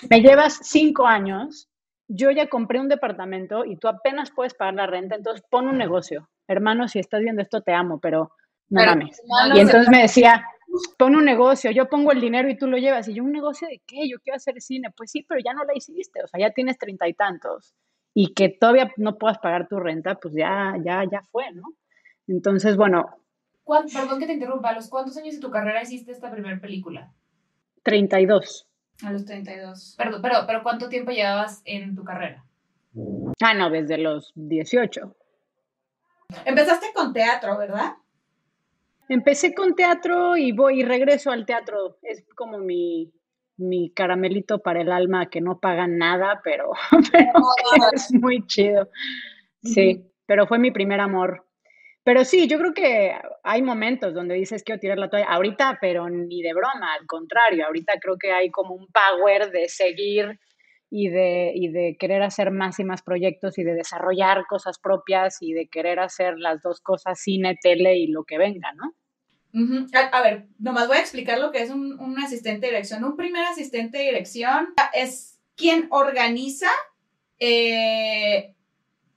me llevas cinco años, yo ya compré un departamento y tú apenas puedes pagar la renta, entonces pon un negocio. Hermano, si estás viendo esto, te amo, pero no Pero, mames. Y entonces me decía, pon un negocio, yo pongo el dinero y tú lo llevas. Y yo, ¿un negocio de qué? Yo quiero hacer cine. Pues sí, pero ya no la hiciste, o sea, ya tienes treinta y tantos. Y que todavía no puedas pagar tu renta, pues ya, ya, ya fue, ¿no? Entonces, bueno, ¿Cuán- Perdón que te interrumpa, ¿a los cuántos años de tu carrera hiciste esta primera película? 32. A los 32. Perdón, pero, pero ¿cuánto tiempo llevabas en tu carrera? Ah, no, desde los 18. Empezaste con teatro, ¿verdad? Empecé con teatro y voy y regreso al teatro. Es como mi, mi caramelito para el alma que no paga nada, pero, pero que es muy chido. Sí, pero fue mi primer amor. Pero sí, yo creo que hay momentos donde dices quiero tirar la toalla. Ahorita, pero ni de broma, al contrario. Ahorita creo que hay como un power de seguir y de, y de querer hacer más y más proyectos y de desarrollar cosas propias y de querer hacer las dos cosas, cine, tele y lo que venga, ¿no? Ujú. a, a ver, nomás voy a explicar lo que es un, un asistente de dirección. Un primer asistente de dirección es quien organiza, eh,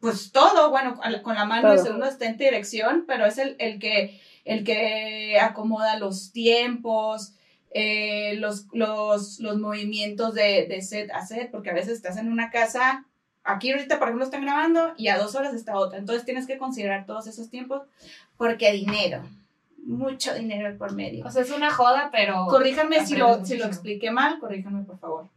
pues todo, bueno, con la- mano del segundo asistente de dirección, pero es el, el que, el que acomoda los tiempos, eh, los, los, los movimientos de, de set a set, porque a veces estás en una casa, aquí ahorita por ejemplo están grabando y a dos horas está otra, entonces tienes que considerar todos esos tiempos, porque dinero, mucho dinero por medio. O sea, es una joda, pero... Corríjanme si lo, si lo expliqué mal, corríjanme por favor.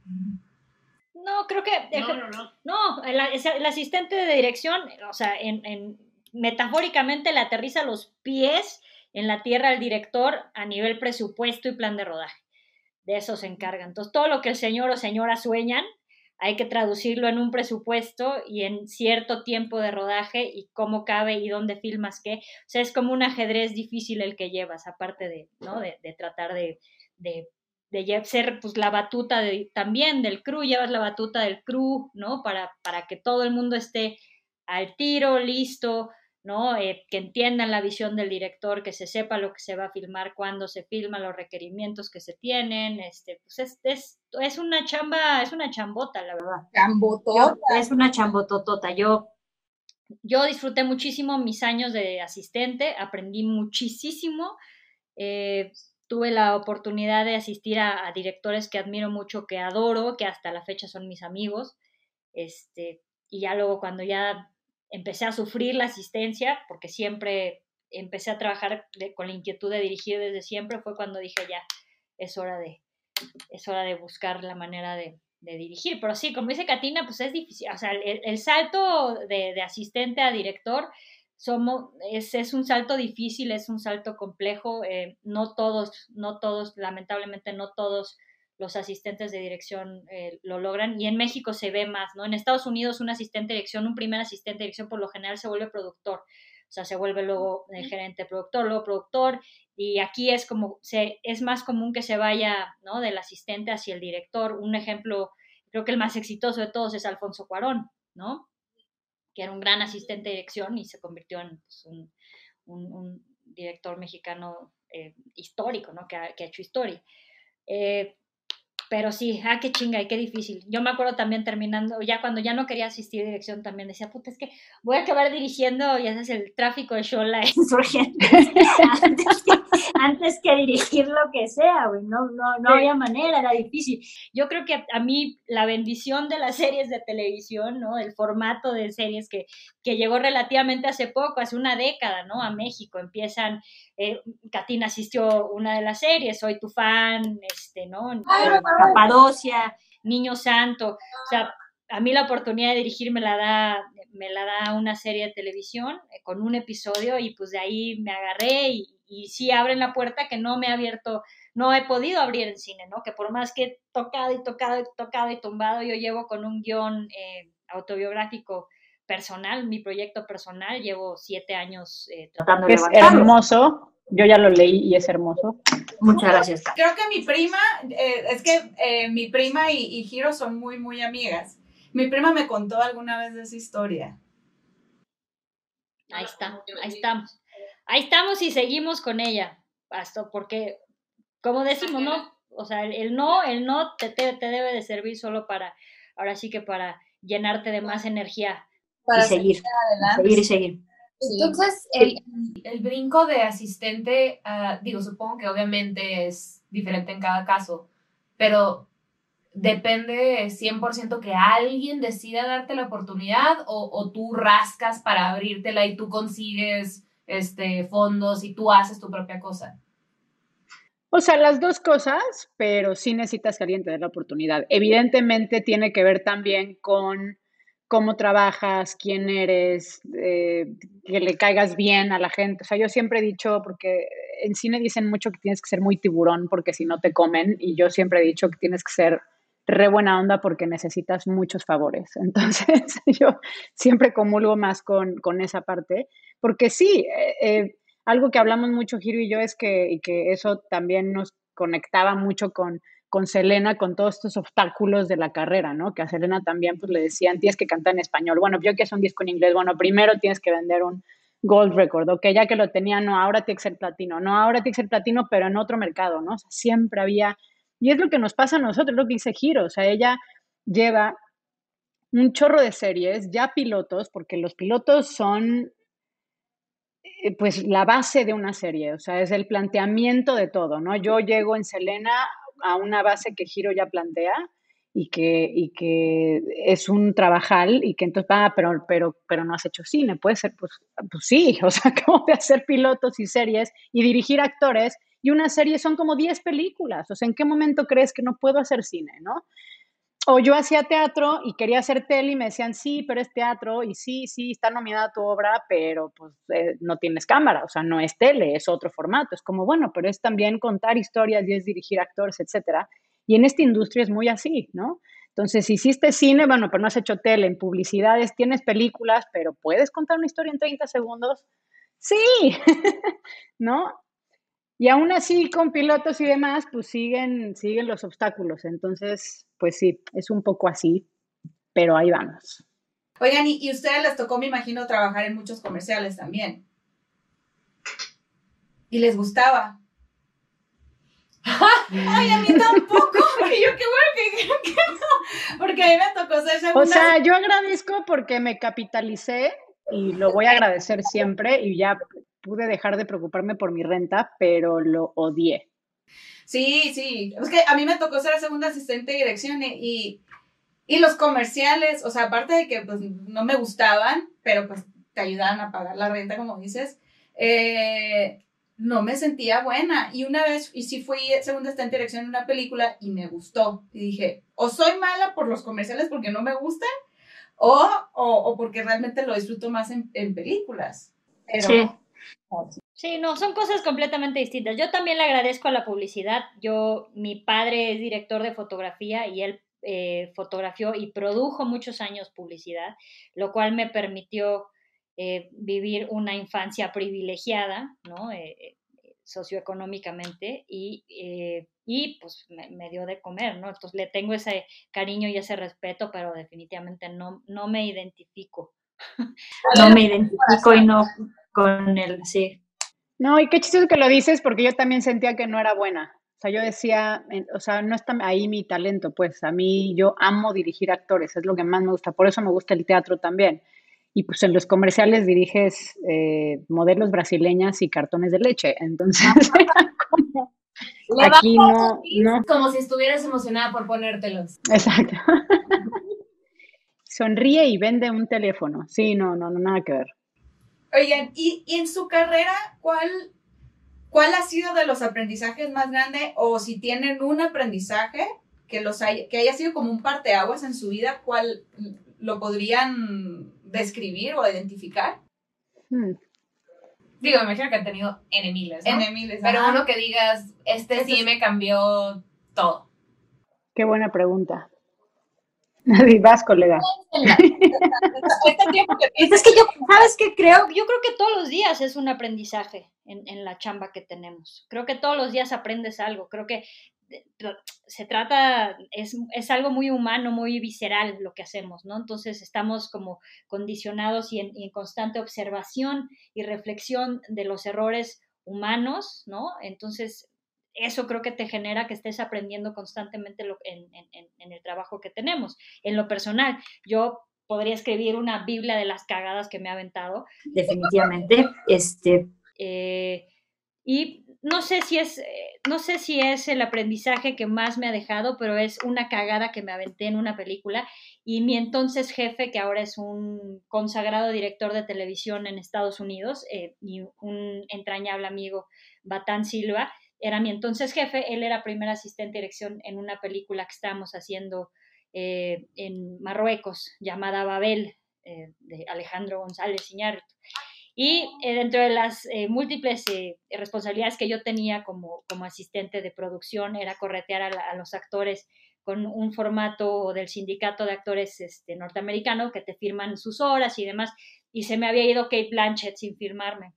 No, creo que... No, no, no. No, el, asistente de dirección, o sea, en, en- metafóricamente le aterriza los pies en la tierra al director a nivel presupuesto y plan de rodaje. De eso se encarga. Entonces, todo lo que el señor o señora sueñan, hay que traducirlo en un presupuesto y en cierto tiempo de rodaje y cómo cabe y dónde filmas qué. O sea, es como un ajedrez difícil el que llevas, aparte de, ¿no? de, de tratar de, de de ser pues la batuta de, también del crew, llevas la batuta del crew, ¿no? Para, para que todo el mundo esté al tiro, listo, ¿no? Eh, que entiendan la visión del director, que se sepa lo que se va a filmar, cuándo se filma, los requerimientos que se tienen, este, pues es, es, es una chamba, es una chambota, la verdad. Chambotota. es una chambototota. Yo, yo disfruté muchísimo mis años de asistente, aprendí muchísimo. Eh, tuve la oportunidad de asistir a, directores que admiro mucho, que adoro, que hasta la fecha son mis amigos. Este, y ya luego cuando ya empecé a sufrir la asistencia, porque siempre empecé a trabajar con la inquietud de dirigir desde siempre, fue cuando dije ya, es hora de, es hora de buscar la manera de, dirigir. Pero sí, como dice Katina, pues es difícil. O sea, el, salto de, asistente a director somos, es, es, un salto difícil, es un salto complejo, eh, no todos, no todos, lamentablemente no todos los asistentes de dirección eh, lo logran y en México se ve más, ¿no? En Estados Unidos un asistente de dirección, un primer asistente de dirección por lo general se vuelve productor, o sea, se vuelve luego el gerente productor, luego productor y aquí es como, se, es más común que se vaya, ¿no? Del asistente hacia el director. Un ejemplo, creo que el más exitoso de todos es Alfonso Cuarón, ¿no? que era un gran asistente de dirección y se convirtió en pues, un, director mexicano eh, histórico, ¿no? Que ha, hecho historia. Eh, pero sí, ah, qué chinga y qué difícil. Yo me acuerdo también terminando, ya cuando ya no quería asistir a dirección, también decía, puta, es que voy a acabar dirigiendo, ya sabes, el tráfico de Shola insurgente antes, que, dirigir lo que sea, güey. No, no, no había manera, era difícil. Yo creo que a mí la bendición de las series de televisión, ¿no? El formato de series que, que llegó relativamente hace poco, hace una década, ¿no? A México. Empiezan eh, Katina asistió una de las series, Soy tu fan, este, ¿no? Capadocia, Niño Santo, o sea, a mí la oportunidad de dirigir me la da, me la da una serie de televisión eh, con un episodio y pues de ahí me agarré y, y sí abren la puerta que no me ha abierto, no he podido abrir en cine, ¿no? Que por más que he tocado y tocado y tocado y tumbado, yo llevo con un guion eh, autobiográfico personal, mi proyecto personal, llevo siete años eh, tratando de Es hermoso, yo ya lo leí y es hermoso. Muchas gracias. Creo que mi prima, eh, es que eh, mi prima y, y Hiro son muy, muy amigas. Mi prima me contó alguna vez de esa historia. Ahí está, ahí estamos. Ahí estamos y seguimos con ella, Hasta porque, como decimos, no, o sea, el, no, el no te, te, te, debe de servir solo para, ahora sí que para llenarte de más energía. Para seguir, seguir y seguir. Entonces, el, el, brinco de asistente, uh, digo, supongo que obviamente es diferente en cada caso, pero depende 100% que alguien decida darte la oportunidad o, o, tú rascas para abrírtela y tú consigues este, fondos y tú haces tu propia cosa. O sea, las dos cosas, pero sí necesitas que alguien te dé la oportunidad. Evidentemente tiene que ver también con cómo trabajas, quién eres, eh, que le caigas bien a la gente. O sea, yo siempre he dicho, porque en cine dicen mucho que tienes que ser muy tiburón porque si no te comen, y yo siempre he dicho que tienes que ser re buena onda porque necesitas muchos favores. Entonces, yo siempre comulgo más con, con esa parte, porque sí, eh, eh, algo que hablamos mucho, Giro y yo, es que, que eso también nos conectaba mucho con con Selena, con todos estos obstáculos de la carrera, ¿no? Que a Selena también pues, le decían, tienes que cantar en español. Bueno, yo que es un disco en inglés, bueno, primero tienes que vender un gold record, ok, ya que lo tenía, no, ahora tiene que ser platino, no, ahora tiene que ser platino, pero en otro mercado, ¿no? Siempre había, y es lo que nos pasa a nosotros, lo que dice Giro, o sea, ella lleva un chorro de series, ya pilotos, porque los pilotos son eh, pues la base de una serie, o sea, es el planteamiento de todo, ¿no? Yo llego en Selena a una base que Giro ya plantea y que, y que es un trabajal y que entonces, ah, pero, pero, pero no has hecho cine, puede ser, pues, pues sí, o sea, acabo de hacer pilotos y series y dirigir actores y una serie son como 10 películas, o sea, ¿en qué momento crees que no puedo hacer cine, no? O yo hacía teatro y quería hacer tele y me decían, sí, pero es teatro y sí, sí, está nominada tu obra, pero pues eh, no tienes cámara, o sea, no es tele, es otro formato. Es como, bueno, pero es también contar historias y es dirigir actores, etcétera. Y en esta industria es muy así, ¿no? Entonces, si hiciste cine, bueno, pero no has hecho tele, en publicidades tienes películas, pero ¿puedes contar una historia en 30 segundos? Sí, ¿no? Y aún así, con pilotos y demás, pues siguen, siguen los obstáculos. Entonces, pues sí, es un poco así, pero ahí vamos. Oigan, y, y ustedes les tocó, me imagino, trabajar en muchos comerciales también. Y les gustaba. Ay, a mí tampoco. Y yo, qué bueno que, que no. Porque a mí me tocó ser segunda. O sea, yo agradezco porque me capitalicé y lo voy a agradecer siempre y ya pude dejar de preocuparme por mi renta, pero lo odié. Sí, sí. Es que a mí me tocó ser segunda asistente de dirección y, y, los comerciales, o sea, aparte de que pues no me gustaban, pero pues te ayudaban a pagar la renta, como dices, eh, no me sentía buena. Y una vez, y sí fui segunda asistente de dirección en una película y me gustó. Y dije, o soy mala por los comerciales porque no me gustan, o, o, o porque realmente lo disfruto más en, en películas. Pero, Sí. Sí, no, son cosas completamente distintas. Yo también le agradezco a la publicidad. Yo, mi padre es director de fotografía y él eh, fotografió y produjo muchos años publicidad, lo cual me permitió eh, vivir una infancia privilegiada, ¿no? Eh, eh, socioeconómicamente y, eh, y pues me, me dio de comer, ¿no? Entonces le tengo ese cariño y ese respeto, pero definitivamente no, no me identifico. No me identifico y no con él, sí. No, y qué chistoso que lo dices porque yo también sentía que no era buena. O sea, yo decía, o sea, no está ahí mi talento, pues a mí yo amo dirigir actores, es lo que más me gusta, por eso me gusta el teatro también. Y pues en los comerciales diriges eh, modelos brasileñas y cartones de leche, entonces como, aquí no, no, Como si estuvieras emocionada por ponértelos. exacto. Sonríe y vende un teléfono. Sí, no, no, no, nada que ver. Oigan, y, y en su carrera, ¿cuál, ¿cuál ha sido de los aprendizajes más grande? O si tienen un aprendizaje que, los haya, que haya sido como un parteaguas en su vida, ¿cuál lo podrían describir o identificar? Hmm. Digo, me imagino que han tenido N miles, ¿no? Pero ajá. uno que digas, este Este sí es- me cambió todo. Qué buena pregunta. Y vas, colega. Este tiempo que Es que yo, ¿sabes qué creo? Yo creo que todos los días es un aprendizaje en, en la chamba que tenemos. Creo que todos los días aprendes algo. Creo que tra- se trata, es, es algo muy humano, muy visceral lo que hacemos, ¿no? Entonces estamos como condicionados y en, y en constante observación y reflexión de los errores humanos, ¿no? Entonces eso creo que te genera que estés aprendiendo constantemente lo- en, en- en- en el trabajo que tenemos. En lo personal, yo podría escribir una Biblia de las cagadas que me ha aventado, Definitivamente. Este, eh, y no sé si es, eh, no sé si es el aprendizaje que más me ha dejado, pero es una cagada que me aventé en una película y mi entonces jefe, que ahora es un consagrado director de televisión en Estados Unidos eh, y un entrañable amigo, Batán Silva, era mi entonces jefe, él era primer asistente de dirección en una película que estábamos haciendo eh, en Marruecos llamada Babel, eh, de Alejandro González Iñárritu. Y eh, dentro de las múltiples responsabilidades que yo tenía como, como asistente de producción era corretear a, a los actores con un formato del sindicato de actores este, norteamericano que te firman sus horas y demás. Y se me había ido Kate Blanchett sin firmarme.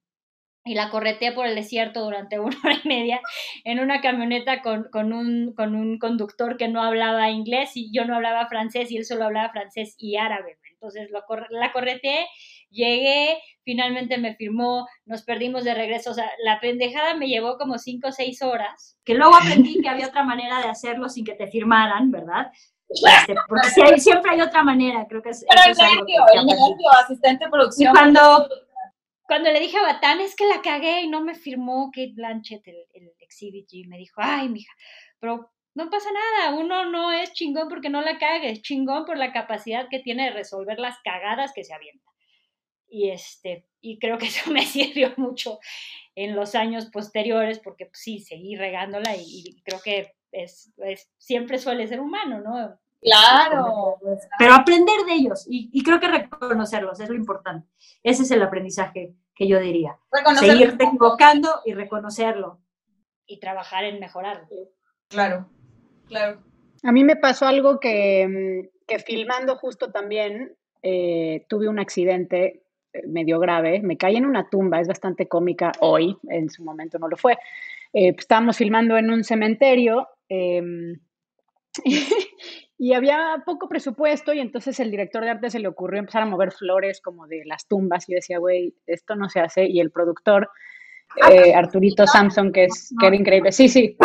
Y la correteé por el desierto durante una hora y media en una camioneta con, con, un, con un conductor que no hablaba inglés y yo no hablaba francés y él solo hablaba francés y árabe. Entonces lo la correteé, llegué, finalmente me firmó, nos perdimos de regreso. O sea, la pendejada me llevó como cinco o seis horas. que luego aprendí que había otra manera de hacerlo sin que te firmaran, ¿verdad? Este, porque sí hay- siempre hay otra manera, creo que es, Pero el nervio, el nervio, asistente de Y producción. cuando Cuando le dije a Batán, es que la cagué y no me firmó Kate Blanchett, el, el Exhibit G, me dijo, ay, mija, pero no pasa nada, uno no es chingón porque no la cague, es chingón por la capacidad que tiene de resolver las cagadas que se avienta. Y, este, y creo que eso me sirvió mucho en los años posteriores porque pues, sí, seguí regándola y, y creo que es, es- siempre suele ser humano, ¿no? Claro. pero aprender de ellos y, y creo que reconocerlos es lo importante. Ese es el aprendizaje que yo diría. Reconocer. Seguirte equivocando y reconocerlo. Y trabajar en mejorarlo. Claro, claro. A mí me pasó algo que, mm, que filmando justo también eh, tuve un accidente eh, medio grave. Me caí en una tumba, es bastante cómica hoy, en su momento no lo fue. eh, pues, estábamos filmando en un cementerio em, y había poco presupuesto y entonces el director de arte se le ocurrió empezar a mover flores como de las tumbas y decía, güey, esto no se hace. Y el productor, eh, Arturito Samson, que, es, que era increíble, sí, sí,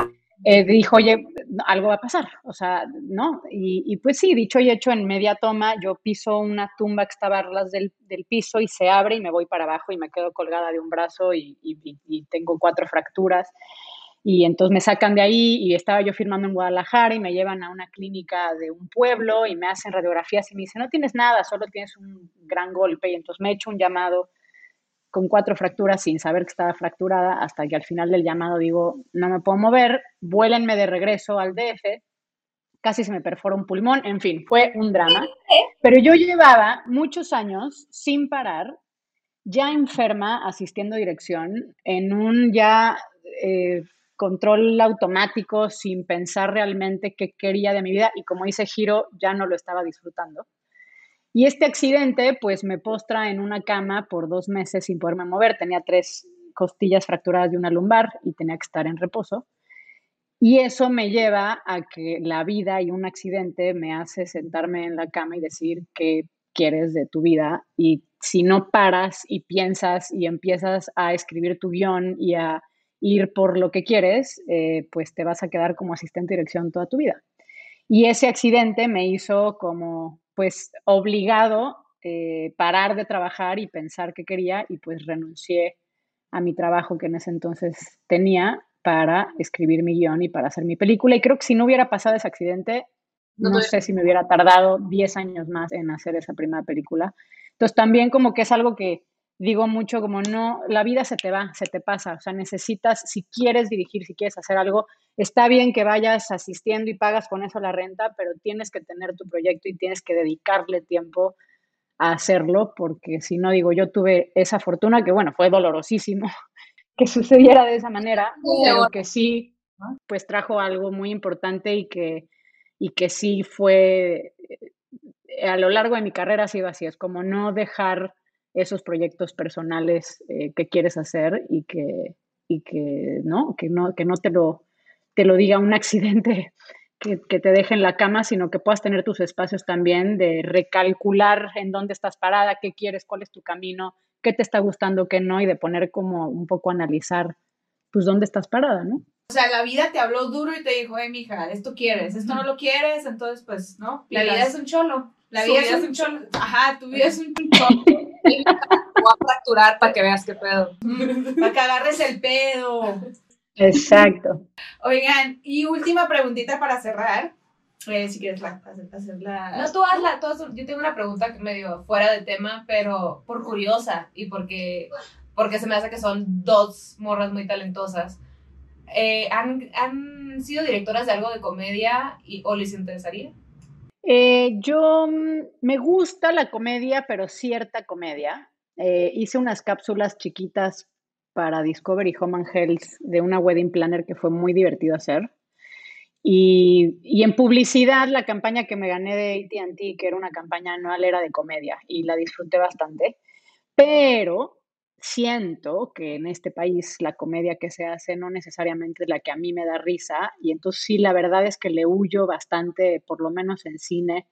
eh, dijo, oye, algo va a pasar, o sea, ¿no? Y, pues sí, dicho y hecho, en media toma, yo piso una tumba que estaba a las del, del, piso y se abre y me voy para abajo y me quedo colgada de un brazo y, tengo cuatro fracturas. Y entonces me sacan de ahí y estaba yo firmando en Guadalajara y me llevan a una clínica de un pueblo y me hacen radiografías y me dicen, no tienes nada, solo tienes un gran golpe. Y entonces me he hecho un llamado con cuatro fracturas sin saber que estaba fracturada, hasta que al final del llamado digo, no me puedo mover, vuélenme de regreso al DF, casi se me perfora un pulmón, en fin, fue un drama. Pero yo llevaba muchos años sin parar, ya enferma, asistiendo a dirección, en un ya eh, control automático, sin pensar realmente qué quería de mi vida, y como dice Giro, ya no lo estaba disfrutando. Y este accidente, pues me postra en una cama por dos meses sin poderme mover. Tenía tres costillas fracturadas de una lumbar y tenía que estar en reposo. Y eso me lleva a que la vida y un accidente me hace sentarme en la cama y decir qué quieres de tu vida. Y si no paras y piensas y empiezas a escribir tu guion y a ir por lo que quieres, eh, pues te vas a quedar como asistente de dirección toda tu vida. Y ese accidente me hizo como pues obligado eh, parar de trabajar y pensar qué quería y pues renuncié a mi trabajo que en ese entonces tenía para escribir mi guion y para hacer mi película. Y creo que si no hubiera pasado ese accidente, no, sé si me hubiera tardado 10 años más en hacer esa primera película. Entonces también como que es algo que digo mucho como no, la vida se te va, se te pasa, o sea, necesitas, si quieres dirigir, si quieres hacer algo, está bien que vayas asistiendo y pagas con eso la renta, pero tienes que tener tu proyecto y tienes que dedicarle tiempo a hacerlo, porque si no, digo, yo tuve esa fortuna que, bueno, fue dolorosísimo que sucediera de esa manera, pero que sí, pues trajo algo muy importante y que, y que sí fue, eh, a lo largo de mi carrera ha sido así, es como no dejar esos proyectos personales eh, que quieres hacer y que, y que, ¿no? Que, no, que no te lo, te lo diga un accidente que, que, te deje en la cama, sino que puedas tener tus espacios también de recalcular en dónde estás parada, qué quieres, cuál es tu camino, qué te está gustando, qué no, y de poner como un poco a analizar, pues, dónde estás parada, ¿no? O sea, la vida te habló duro y te dijo, eh, mija, esto quieres, esto no lo quieres, entonces, pues, ¿no? La vida es un cholo. La vida, es un cholo. Ajá, tu vida es un cholo. Voy a fracturar para que veas qué pedo. para que agarres el pedo. Exacto. Oigan, y última preguntita para cerrar. Eh, si quieres la, hacerla. No, tú hazla. Tú Yo tengo una pregunta medio fuera de tema, pero por curiosa y porque, porque se me hace que son dos morras muy talentosas. Eh, ¿han, ¿Han sido directoras de algo de comedia y, o les interesaría? Eh, yo mm, me gusta la comedia, pero cierta comedia. Eh, hice unas cápsulas chiquitas para Discovery Home and Health de una wedding planner que fue muy divertido hacer. Y, y en publicidad, la campaña que me gané de ATT, que era una campaña anual, era de comedia y la disfruté bastante. Pero siento que en este país la comedia que se hace no necesariamente es la que a mí me da risa y entonces sí, la verdad es que le huyo bastante, por lo menos en cine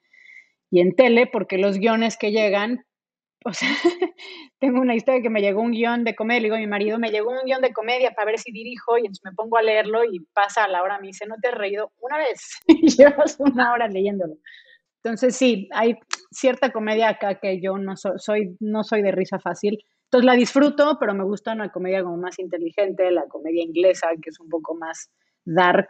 y en tele, porque los guiones que llegan, o sea, tengo una historia que me llegó un guion de comedia, le digo a mi marido, me llegó un guion de comedia para ver si dirijo y entonces me pongo a leerlo y pasa a la hora, me dice, ¿no te has reído una vez? y llevas una hora leyéndolo. Entonces sí, hay cierta comedia acá que yo no soy, no soy de risa fácil, entonces la disfruto, pero me gusta una comedia como más inteligente, la comedia inglesa, que es un poco más dark.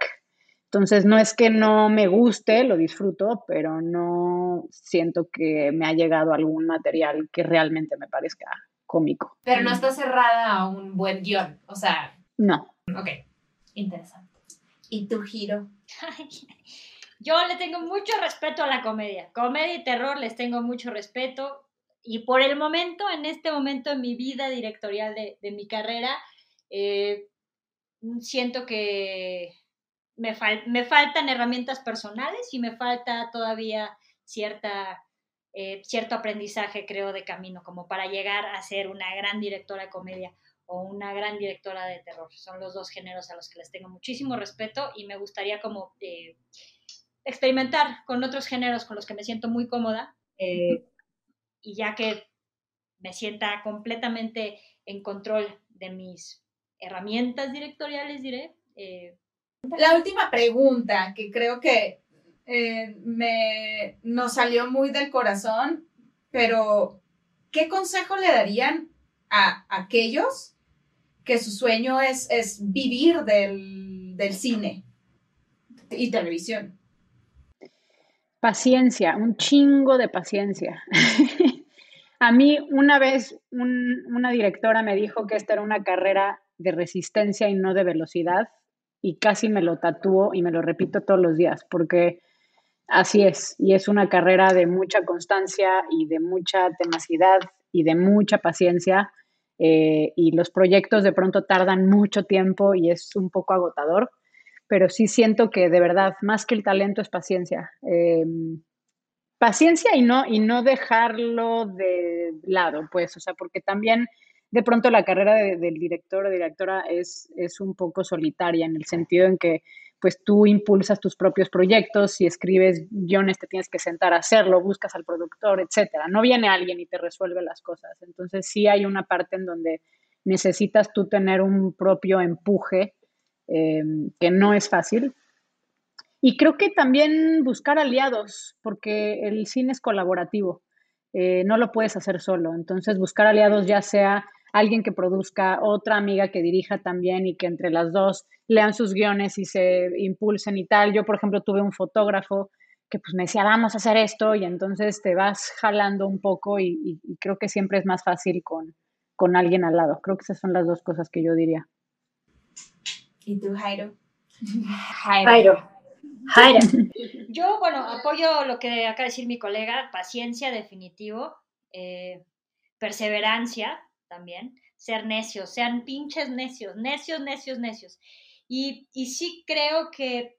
Entonces no es que no me guste, lo disfruto, pero no siento que me ha llegado algún material que realmente me parezca cómico. Pero no está cerrada a un buen guion, o sea. No. Ok, interesante. ¿Y tu giro? Yo le tengo mucho respeto a la comedia. Comedia y terror les tengo mucho respeto y por el momento, en este momento en mi vida directorial de, mi carrera, eh, siento que me, me, faltan herramientas personales y me falta todavía cierta, eh, cierto aprendizaje, creo, de camino, como para llegar a ser una gran directora de comedia. o una gran directora de terror. Son los dos géneros a los que les tengo muchísimo respeto y me gustaría como eh, experimentar con otros géneros con los que me siento muy cómoda. Y ya que me sienta completamente en control de mis herramientas directoriales, diré. Eh, la última pregunta, que creo que eh, me, nos salió muy del corazón, pero ¿qué consejo le darían a aquellos que su sueño es, es vivir del, del cine y televisión? Paciencia, un chingo de paciencia. A mí una vez una directora me dijo que esta era una carrera de resistencia y no de velocidad y casi me lo tatúo y me lo repito todos los días porque así es y es una carrera de mucha constancia y de mucha tenacidad y de mucha paciencia eh, y los proyectos de pronto tardan mucho tiempo y es un poco agotador, pero sí siento que de verdad más que el talento es paciencia. Em, paciencia y no, y no dejarlo de lado, pues, o sea, porque también de pronto la carrera del director o directora es, es un poco solitaria en el sentido en que pues tú impulsas tus propios proyectos, si escribes guiones te tienes que sentar a hacerlo, buscas al productor, etcétera. No viene alguien y te resuelve las cosas. Entonces sí hay una parte en donde necesitas tú tener un propio empuje eh, que no es fácil, y creo que también buscar aliados, porque el cine es colaborativo, eh, no lo puedes hacer solo. Entonces, buscar aliados, ya sea alguien que produzca, otra amiga que dirija también y que entre las dos lean sus guiones y se impulsen y tal. Yo, por ejemplo, tuve un fotógrafo que pues me decía, vamos a hacer esto, y entonces te vas jalando un poco y, creo que siempre es más fácil con, con alguien al lado. Creo que esas son las dos cosas que yo diría. ¿Y tú, Jairo? Jairo. Yo, bueno, apoyo lo que acaba de decir mi colega, paciencia definitivo, eh, perseverancia también, ser necios, sean pinches necios, necios, necios, necios. Y, y sí creo que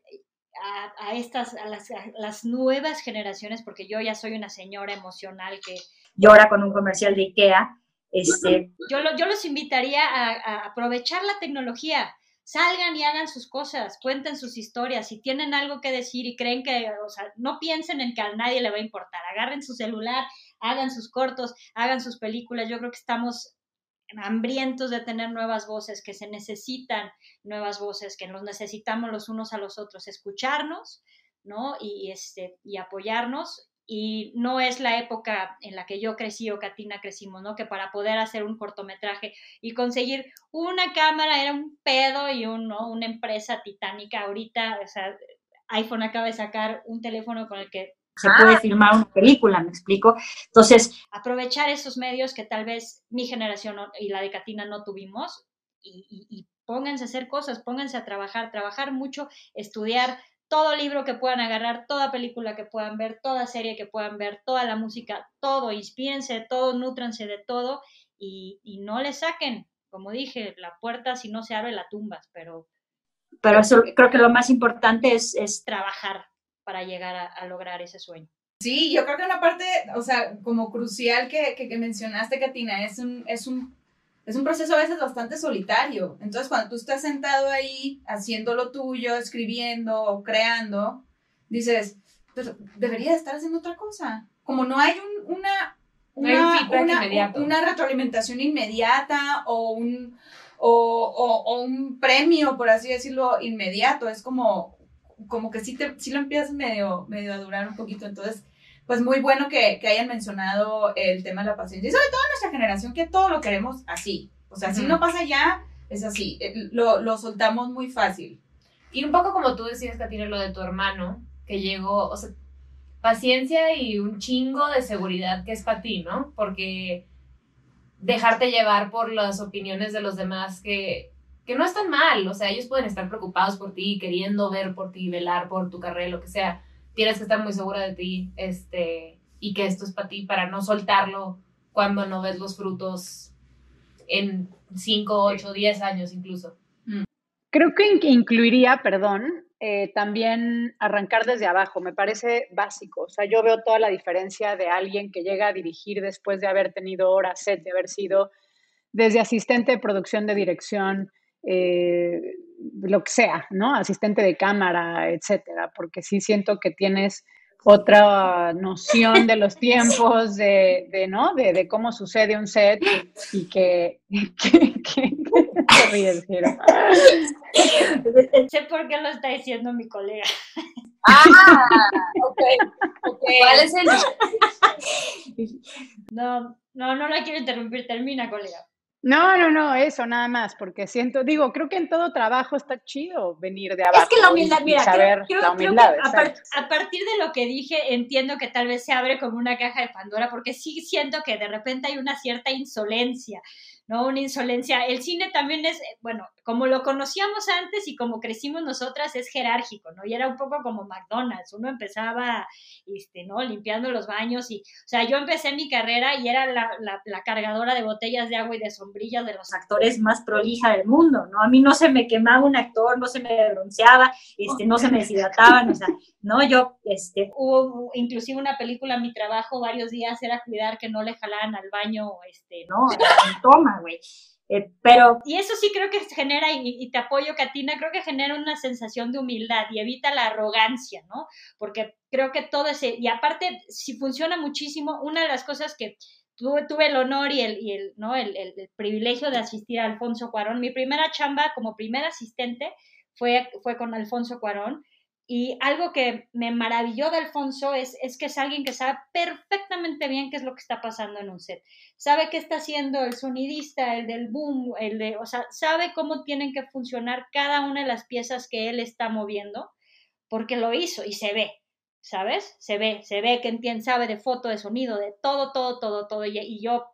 a, estas, a las, nuevas generaciones, porque yo ya soy una señora emocional que llora con un comercial de Ikea, este... yo, yo los invitaría a aprovechar la tecnología, salgan y hagan sus cosas, cuenten sus historias, si tienen algo que decir y creen que, o sea, no piensen en que a nadie le va a importar, agarren su celular, hagan sus cortos, hagan sus películas, yo creo que estamos hambrientos de tener nuevas voces, que se necesitan nuevas voces, que nos necesitamos los unos a los otros, escucharnos, ¿no? Y, este, y apoyarnos y no es la época en la que yo crecí o Katina crecimos, ¿no? Que para poder hacer un cortometraje y conseguir una cámara era un pedo y un, una empresa titánica. Ahorita, o sea, iPhone acaba de sacar un teléfono con el que se puede filmar una película, me explico. Entonces, aprovechar esos medios que tal vez mi generación y la de Katina no tuvimos y, y pónganse a hacer cosas, pónganse a trabajar, trabajar mucho, estudiar, todo libro que puedan agarrar, toda película que puedan ver, toda serie que puedan ver, toda la música, todo, inspírense de todo, nútranse de todo y, no le saquen, como dije, la puerta si no se abre la tumbas, pero... Pero eso creo que lo más importante es, es trabajar para llegar a, lograr ese sueño. Sí, yo creo que una parte, o sea, como crucial que, que, que mencionaste, Katina, es un, es un es un proceso a veces bastante solitario. Entonces, cuando tú estás sentado ahí haciendo lo tuyo, escribiendo o creando, dices, pues, debería estar haciendo otra cosa. Como no hay una, una, retroalimentación inmediata o un, o, un premio, por así decirlo, inmediato. Es como, como que sí, te, sí lo empiezas medio, medio a durar un poquito. Entonces, pues muy bueno que, que, hayan mencionado el tema de la paciencia. Y sobre todo nuestra generación, que todo lo queremos así. O sea, si no pasa ya, es así. Eh, lo, lo, soltamos muy fácil. Y un poco como tú decías, Katina, lo de tu hermano, que llegó, o sea, paciencia y un chingo de seguridad que es para ti, ¿no? Porque dejarte llevar por las opiniones de los demás que, que no están mal, o sea, ellos pueden estar preocupados por ti, queriendo ver por ti, velar por tu carrera, lo que sea, tienes que estar muy segura de ti, este, y que esto es para ti, para no soltarlo cuando no ves los frutos en 5, 8, 10 años incluso. Mm. Creo que incluiría, perdón, eh, también arrancar desde abajo, me parece básico. O sea, yo veo toda la diferencia de alguien que llega a dirigir después de haber tenido horas set, de haber sido desde asistente de producción de dirección, eh, lo que sea, ¿no? Asistente de cámara, etcétera, porque sí siento que tienes otra noción de los tiempos, de, de ¿no? De, cómo sucede un set y que... que, ríes, Sé por qué lo está diciendo mi colega. Ah, ok. okay. ¿Cuál es el...? No, no, no la quiero interrumpir. Termina, colega. No, no, no, eso nada más, porque siento, digo, creo que en todo trabajo está chido venir de abajo. Es que la humildad, mira, saber la humildad, a, partir de lo que dije, entiendo que tal vez se abre como una caja de Pandora, porque sí siento que de repente hay una cierta insolencia, ¿no? Una insolencia. El cine también es, bueno, como lo conocíamos antes y como crecimos nosotras, es jerárquico, ¿no? Y era un poco como McDonald's, uno empezaba, este, ¿no? Limpiando los baños y, o sea, yo empecé mi carrera y era la, la, cargadora de botellas de agua y de sombrillas de los actores más prolija del mundo, ¿no? A mí no se me quemaba un actor, no se me bronceaba, este, no se me deshidrataban, o sea, no, yo, este... Hubo inclusive una película, mi trabajo varios días era cuidar que no le jalaran al baño, este, ¿no? Toma, Eh, pero... Y eso sí creo que genera, y, te apoyo, Katina, creo que genera una sensación de humildad y evita la arrogancia, ¿no? Porque creo que todo ese, y aparte, si funciona muchísimo, una de las cosas que tuve, tuve el honor y, el, y el, ¿no? El, el, privilegio de asistir a Alfonso Cuarón, mi primera chamba como primer asistente fue, fue con Alfonso Cuarón, y algo que me maravilló de Alfonso es, es, que es alguien que sabe perfectamente bien qué es lo que está pasando en un set. Sabe qué está haciendo el sonidista, el del boom, el de, o sea, sabe cómo tienen que funcionar cada una de las piezas que él está moviendo, porque lo hizo y se ve, ¿sabes? Se ve, se ve que entiende, sabe de foto, de sonido, de todo, todo, todo, todo. Y, yo,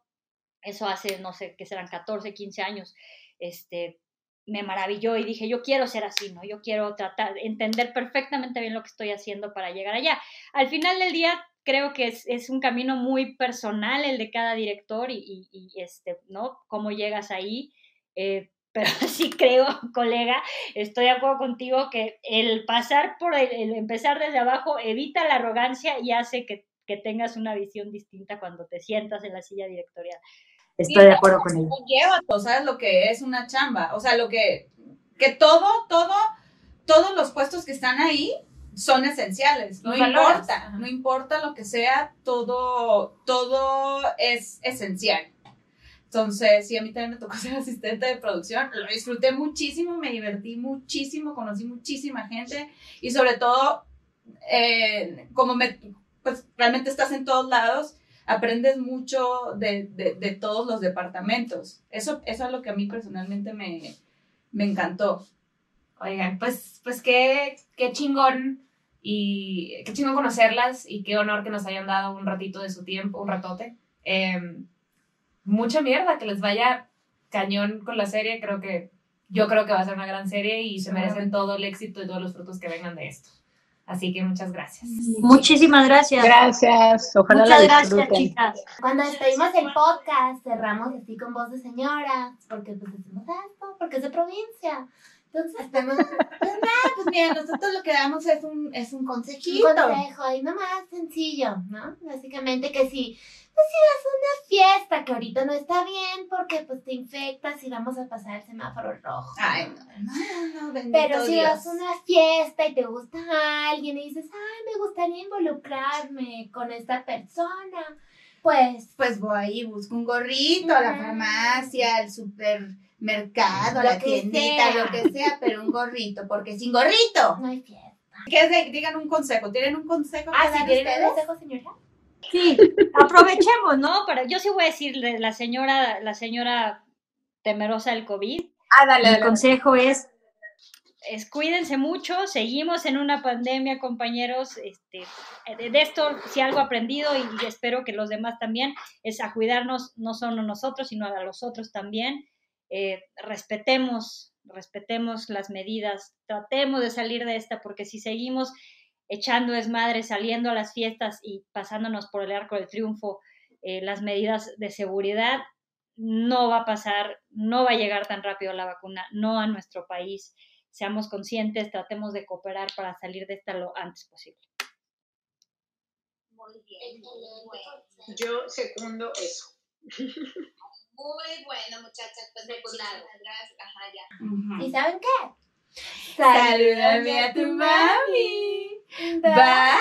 eso hace, no sé, que serán 14, 15 años, este, me maravilló y dije, yo quiero ser así, ¿no? Yo quiero tratar, entender perfectamente bien lo que estoy haciendo para llegar allá. Al final del día, creo que es, un camino muy personal el de cada director y, este, ¿no? Cómo llegas ahí. Eh, pero sí creo, colega, estoy de acuerdo contigo que el pasar por el, empezar desde abajo evita la arrogancia y hace que, que tengas una visión distinta cuando te sientas en la silla directorial. Estoy de acuerdo con ella. Llévato, ¿sabes lo que es una chamba? O sea, lo que, que todo, todo, todos los puestos que están ahí son esenciales, no importa, no importa lo que sea, todo, todo es esencial. Entonces, sí, a mí también me tocó ser asistente de producción, lo disfruté muchísimo, me divertí muchísimo, conocí muchísima gente y sobre todo, eh, como me, pues realmente estás en todos lados, aprendes mucho de, de, todos los departamentos. Eso, eso es lo que a mí personalmente me, me encantó. Oigan, pues, pues qué, qué chingón y qué chingón conocerlas y qué honor que nos hayan dado un ratito de su tiempo, un ratote. Em, mucha mierda, que les vaya cañón con la serie, creo que yo creo que va a ser una gran serie y se merecen todo el éxito y todos los frutos que vengan de esto. Así que muchas gracias. Muchísimas gracias. Gracias. Ojalá muchas gracias, chicas. Cuando despedimos el podcast, cerramos así con voz de señora, porque pues decimos esto, porque es de provincia. Entonces, pues nada, pues mira, nosotros lo que damos es un, es un consejito. Un consejo, y nomás sencillo, ¿no? Básicamente que si pues si vas a una fiesta que ahorita no está bien porque pues te infectas y vamos a pasar el semáforo rojo. Ay, no, no, Pero si vas a una fiesta y te gusta alguien y dices, ay, me gustaría involucrarme con esta persona, pues... Pues voy ahí, busco un gorrito a la farmacia, al supermercado, a la tiendita, lo que sea, pero un gorrito, porque sin gorrito no hay fiesta. Que digan un consejo, ¿tienen un consejo? Ah, ¿sí tienen un consejo, señora? Sí, aprovechemos, ¿no? Pero yo sí voy a decirle, la señora, la señora temerosa del COVID. Ah, dale, el consejo es es, cuídense mucho, seguimos en una pandemia, compañeros. Este, de esto, si algo aprendido y, espero que los demás también, es a cuidarnos no solo nosotros, sino a los otros también. Eh, respetemos, respetemos las medidas, tratemos de salir de esta, porque si seguimos echando desmadre, saliendo a las fiestas y pasándonos por el arco del triunfo eh, las medidas de seguridad, no va a pasar, no va a llegar tan rápido la vacuna, no a nuestro país. Seamos conscientes, tratemos de cooperar para salir de esta lo antes posible. Muy bien. Yo segundo eso. Muy bueno, muchachas. Pues muchísimas gracias. Ajá, ya. ¿Y saben qué? Salúdame a tu mami. Bye. Bye.